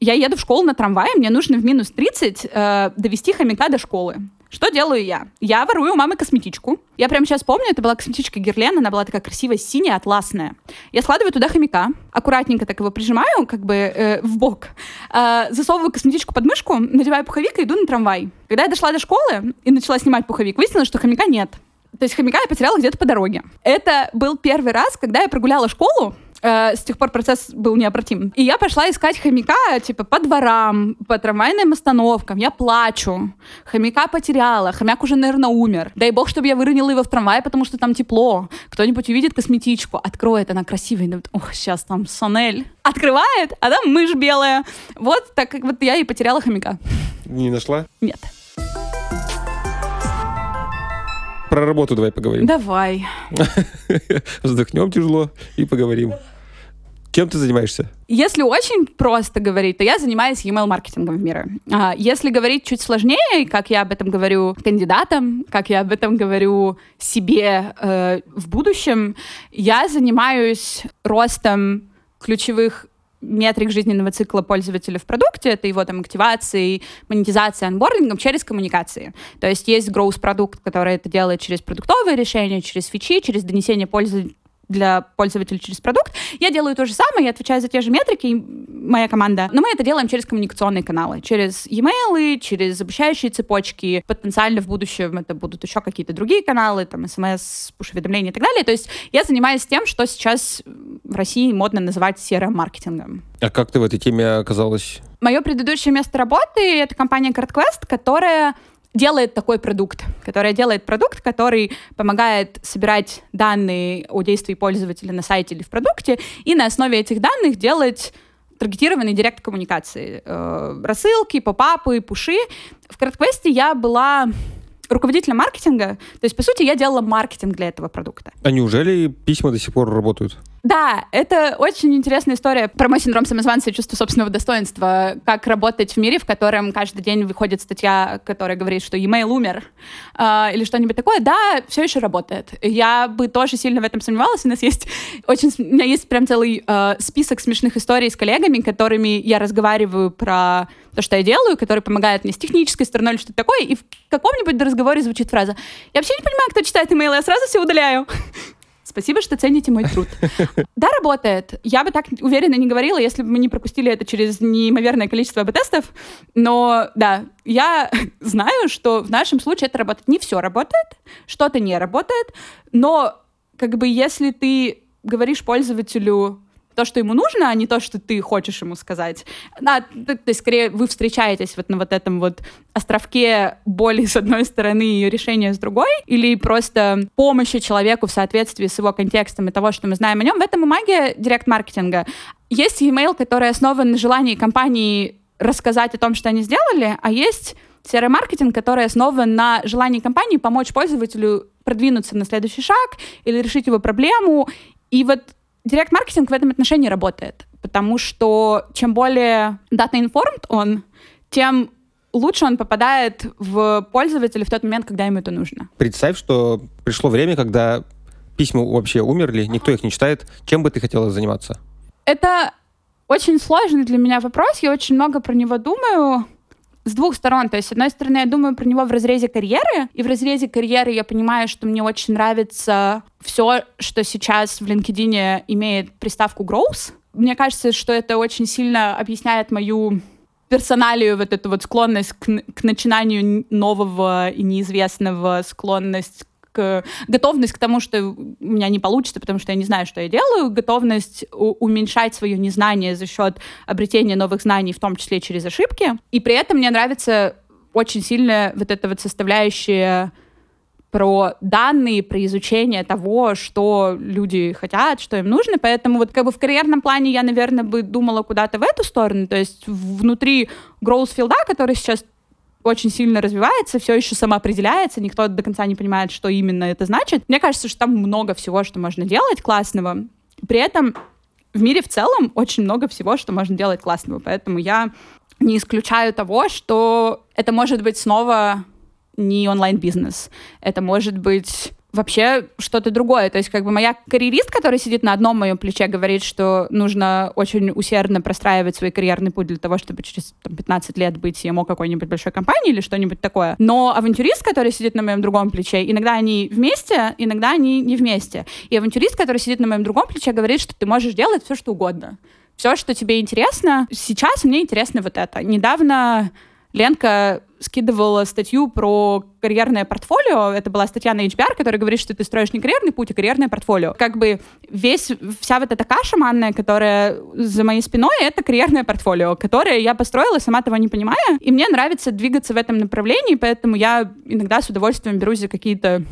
я еду в школу на трамвае, мне нужно в минус 30 э, довести хомяка до школы. Что делаю я? Я ворую у мамы косметичку. Я прямо сейчас помню, это была косметичка Герлен, она была такая красивая, синяя, атласная. Я складываю туда хомяка, аккуратненько так его прижимаю, как бы э, в бок, э, засовываю косметичку под мышку, надеваю пуховик и иду на трамвай. Когда я дошла до школы и начала снимать пуховик, выяснилось, что хомяка нет. То есть хомяка я потеряла где-то по дороге. Это был первый раз, когда я прогуляла школу, Э, с тех пор процесс был необратим. И я пошла искать хомяка, типа, по дворам, по трамвайным остановкам. Я плачу. Хомяка потеряла. Хомяк уже, наверное, умер. Дай бог, чтобы я выронила его в трамвай, потому что там тепло. Кто-нибудь увидит косметичку, откроет, она красивая. Думает, ох, сейчас там Сонель. Открывает, а там мышь белая. Вот так вот я и потеряла хомяка. Не нашла? Нет. Про работу давай поговорим. Давай. *laughs* Вздохнем тяжело и поговорим. Кем ты занимаешься? Если очень просто говорить, то я занимаюсь email-маркетингом в мире. А если говорить чуть сложнее, как я об этом говорю кандидатам, как я об этом говорю себе э, в будущем, я занимаюсь ростом ключевых метрик жизненного цикла пользователя в продукте, это его там активацией, монетизацией, анбордингом через коммуникации. То есть есть growth продукт, который это делает через продуктовые решения, через фичи, через донесение пользы для пользователя через продукт. Я делаю то же самое, я отвечаю за те же метрики, моя команда, но мы это делаем через коммуникационные каналы, через e-mail, через обучающие цепочки. Потенциально в будущем это будут еще какие-то другие каналы, там, смс, пуш-уведомления и так далее. То есть я занимаюсь тем, что сейчас в России модно называть CRM-маркетингом. А как ты в этой теме оказалась? Мое предыдущее место работы — это компания CardQuest, которая делает такой продукт, которая делает продукт, который помогает собирать данные о действии пользователя на сайте или в продукте, и на основе этих данных делать таргетированные директ-коммуникации. Э, рассылки, попапы, пуши. В CardQuest я была руководителем маркетинга. То есть, по сути, я делала маркетинг для этого продукта. А неужели письма до сих пор работают? Да, это очень интересная история про мой синдром самозванца и чувство собственного достоинства. Как работать в мире, в котором каждый день выходит статья, которая говорит, что e-mail умер э, или что-нибудь такое. Да, все еще работает. Я бы тоже сильно в этом сомневалась. У нас есть очень... У меня есть прям целый э, список смешных историй с коллегами, которыми я разговариваю про то, что я делаю, которые помогают мне с технической стороной или что-то такое, и в каком-нибудь разговоре звучит фраза «Я вообще не понимаю, кто читает имейлы, я сразу все удаляю». Спасибо, что цените мой труд. *laughs* Да, работает. Я бы так уверенно не говорила, если бы мы не пропустили это через неимоверное количество АБ-тестов. Но да, я *laughs* знаю, что в нашем случае это работает. Не все работает, что-то не работает, но как бы если ты говоришь пользователю то, что ему нужно, а не то, что ты хочешь ему сказать. Да, то, то есть, скорее, вы встречаетесь вот на вот этом вот островке боли с одной стороны и решения с другой, или просто помощи человеку в соответствии с его контекстом и того, что мы знаем о нем. В этом и магия директ-маркетинга. Есть email, который основан на желании компании рассказать о том, что они сделали, а есть CRM-маркетинг, который основан на желании компании помочь пользователю продвинуться на следующий шаг или решить его проблему. И вот Директ-маркетинг в этом отношении работает, потому что чем более data-informed он, тем лучше он попадает в пользователя в тот момент, когда ему это нужно. Представь, что пришло время, когда письма вообще умерли, никто их не читает. Чем бы ты хотела заниматься? Это очень сложный для меня вопрос. Я очень много про него думаю с двух сторон. То есть, с одной стороны, я думаю про него в разрезе карьеры, и в разрезе карьеры я понимаю, что мне очень нравится все, что сейчас в LinkedIn имеет приставку growth. Мне кажется, что это очень сильно объясняет мою персоналию, вот эту вот склонность к, к начинанию нового и неизвестного, склонность к готовность к тому, что у меня не получится, потому что я не знаю, что я делаю, готовность уменьшать свое незнание за счет обретения новых знаний, в том числе через ошибки. И при этом мне нравится очень сильно вот эта вот составляющая про данные, про изучение того, что люди хотят, что им нужно. Поэтому вот как бы в карьерном плане я, наверное, бы думала куда-то в эту сторону. То есть внутри field, который сейчас очень сильно развивается, все еще самоопределяется, никто до конца не понимает, что именно это значит. Мне кажется, что там много всего, что можно делать классного. При этом в мире в целом очень много всего, что можно делать классного. Поэтому я не исключаю того, что это может быть снова не онлайн-бизнес. Это может быть вообще что-то другое. То есть как бы моя карьерист, которая сидит на одном моем плече, говорит, что нужно очень усердно простраивать свой карьерный путь для того, чтобы через там, 15 лет быть ему какой-нибудь большой компании или что-нибудь такое. Но авантюрист, который сидит на моем другом плече, иногда они вместе, иногда они не вместе. И авантюрист, который сидит на моем другом плече, говорит, что ты можешь делать все, что угодно. Все, что тебе интересно. Сейчас мне интересно вот это. Недавно Ленка скидывала статью про карьерное портфолио. Это была статья на HBR, которая говорит, что ты строишь не карьерный путь, а карьерное портфолио. Как бы весь, вся вот эта каша манная, которая за моей спиной, это карьерное портфолио, которое я построила, сама того не понимая. И мне нравится двигаться в этом направлении, поэтому я иногда с удовольствием берусь за какие-то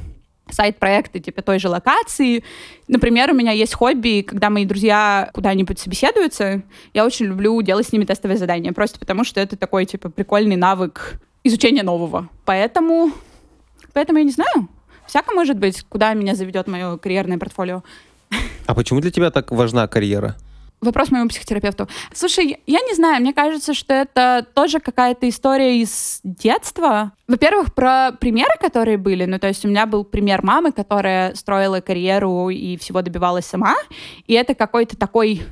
сайт-проекты типа той же локации. Например, у меня есть хобби, когда мои друзья куда-нибудь собеседуются, я очень люблю делать с ними тестовые задания, просто потому что это такой типа прикольный навык изучения нового. Поэтому, поэтому я не знаю. Всяко может быть, куда меня заведет мое карьерное портфолио. А почему для тебя так важна карьера? Вопрос моему психотерапевту. Слушай, я не знаю, мне кажется, что это тоже какая-то история из детства. Во-первых, про примеры, которые были. Ну, то есть у меня был пример мамы, которая строила карьеру и всего добивалась сама. И это какой-то такой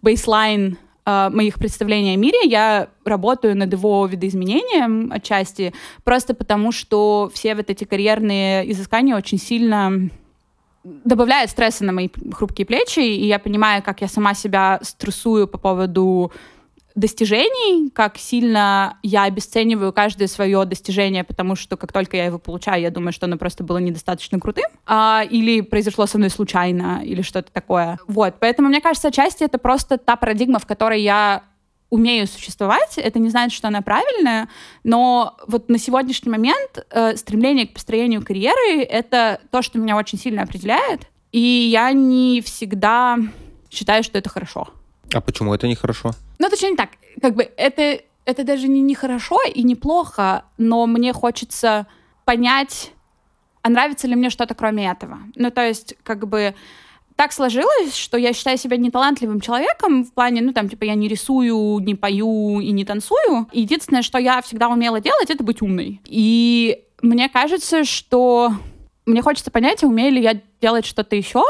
бейслайн э, моих представлений о мире. Я работаю над его видоизменением отчасти, просто потому что все вот эти карьерные изыскания очень сильно добавляет стресса на мои хрупкие плечи, и я понимаю, как я сама себя стрессую по поводу достижений, как сильно я обесцениваю каждое свое достижение, потому что как только я его получаю, я думаю, что оно просто было недостаточно крутым, а, или произошло со мной случайно, или что-то такое. Вот, поэтому мне кажется, отчасти это просто та парадигма, в которой я умею существовать, это не значит, что она правильная, но вот на сегодняшний момент э, стремление к построению карьеры — это то, что меня очень сильно определяет, и я не всегда считаю, что это хорошо. А почему это нехорошо? Ну, точнее не так. Как бы это, это даже не нехорошо и неплохо, но мне хочется понять, а нравится ли мне что-то кроме этого. Ну, то есть, как бы так сложилось, что я считаю себя неталантливым человеком в плане, ну, там, типа, я не рисую, не пою и не танцую. Единственное, что я всегда умела делать, это быть умной. И мне кажется, что мне хочется понять, умею ли я делать что-то еще,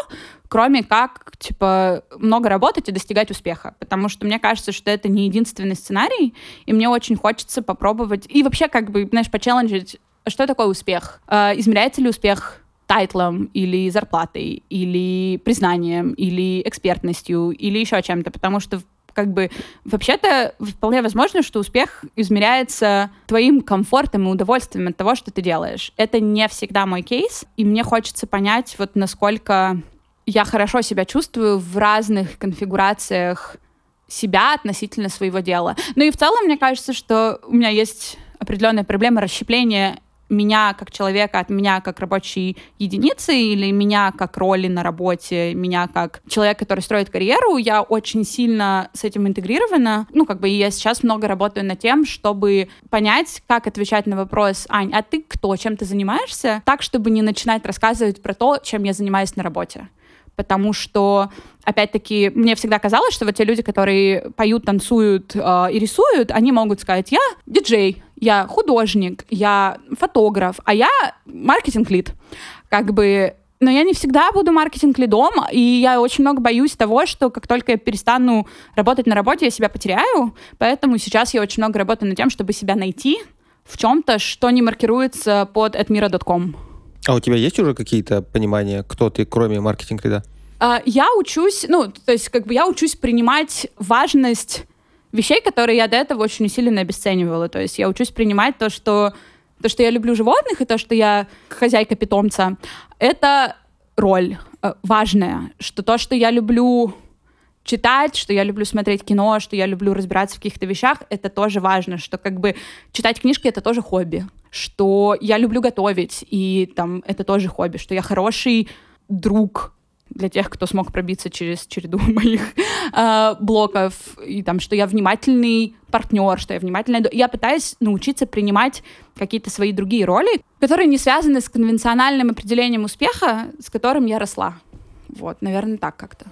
кроме как, типа, много работать и достигать успеха. Потому что мне кажется, что это не единственный сценарий, и мне очень хочется попробовать и вообще, как бы, знаешь, почелленджить, что такое успех? Э, измеряется ли успех тайтлом или зарплатой, или признанием, или экспертностью, или еще чем-то, потому что как бы вообще-то вполне возможно, что успех измеряется твоим комфортом и удовольствием от того, что ты делаешь. Это не всегда мой кейс, и мне хочется понять, вот насколько я хорошо себя чувствую в разных конфигурациях себя относительно своего дела. Ну и в целом, мне кажется, что у меня есть определенная проблема расщепления меня как человека от меня как рабочей единицы или меня как роли на работе, меня как человек, который строит карьеру, я очень сильно с этим интегрирована. Ну, как бы я сейчас много работаю над тем, чтобы понять, как отвечать на вопрос, Ань, а ты кто, чем ты занимаешься, так, чтобы не начинать рассказывать про то, чем я занимаюсь на работе потому что, опять-таки, мне всегда казалось, что вот те люди, которые поют, танцуют э, и рисуют, они могут сказать, я диджей, я художник, я фотограф, а я маркетинг-лид. Как бы но я не всегда буду маркетинг-лидом, и я очень много боюсь того, что как только я перестану работать на работе, я себя потеряю, поэтому сейчас я очень много работаю над тем, чтобы себя найти в чем-то, что не маркируется под admira.com. А у тебя есть уже какие-то понимания, кто ты, кроме маркетинг-лида? Uh, я учусь, ну, то есть как бы я учусь принимать важность вещей, которые я до этого очень усиленно обесценивала. То есть я учусь принимать то, что то, что я люблю животных, и то, что я хозяйка питомца, это роль э, важная, что то, что я люблю читать, что я люблю смотреть кино, что я люблю разбираться в каких-то вещах, это тоже важно, что как бы читать книжки — это тоже хобби, что я люблю готовить, и там это тоже хобби, что я хороший друг для тех, кто смог пробиться через череду *laughs* моих э, блоков, и там, что я внимательный партнер, что я внимательная... Я пытаюсь научиться принимать какие-то свои другие роли, которые не связаны с конвенциональным определением успеха, с которым я росла. Вот, наверное, так как-то.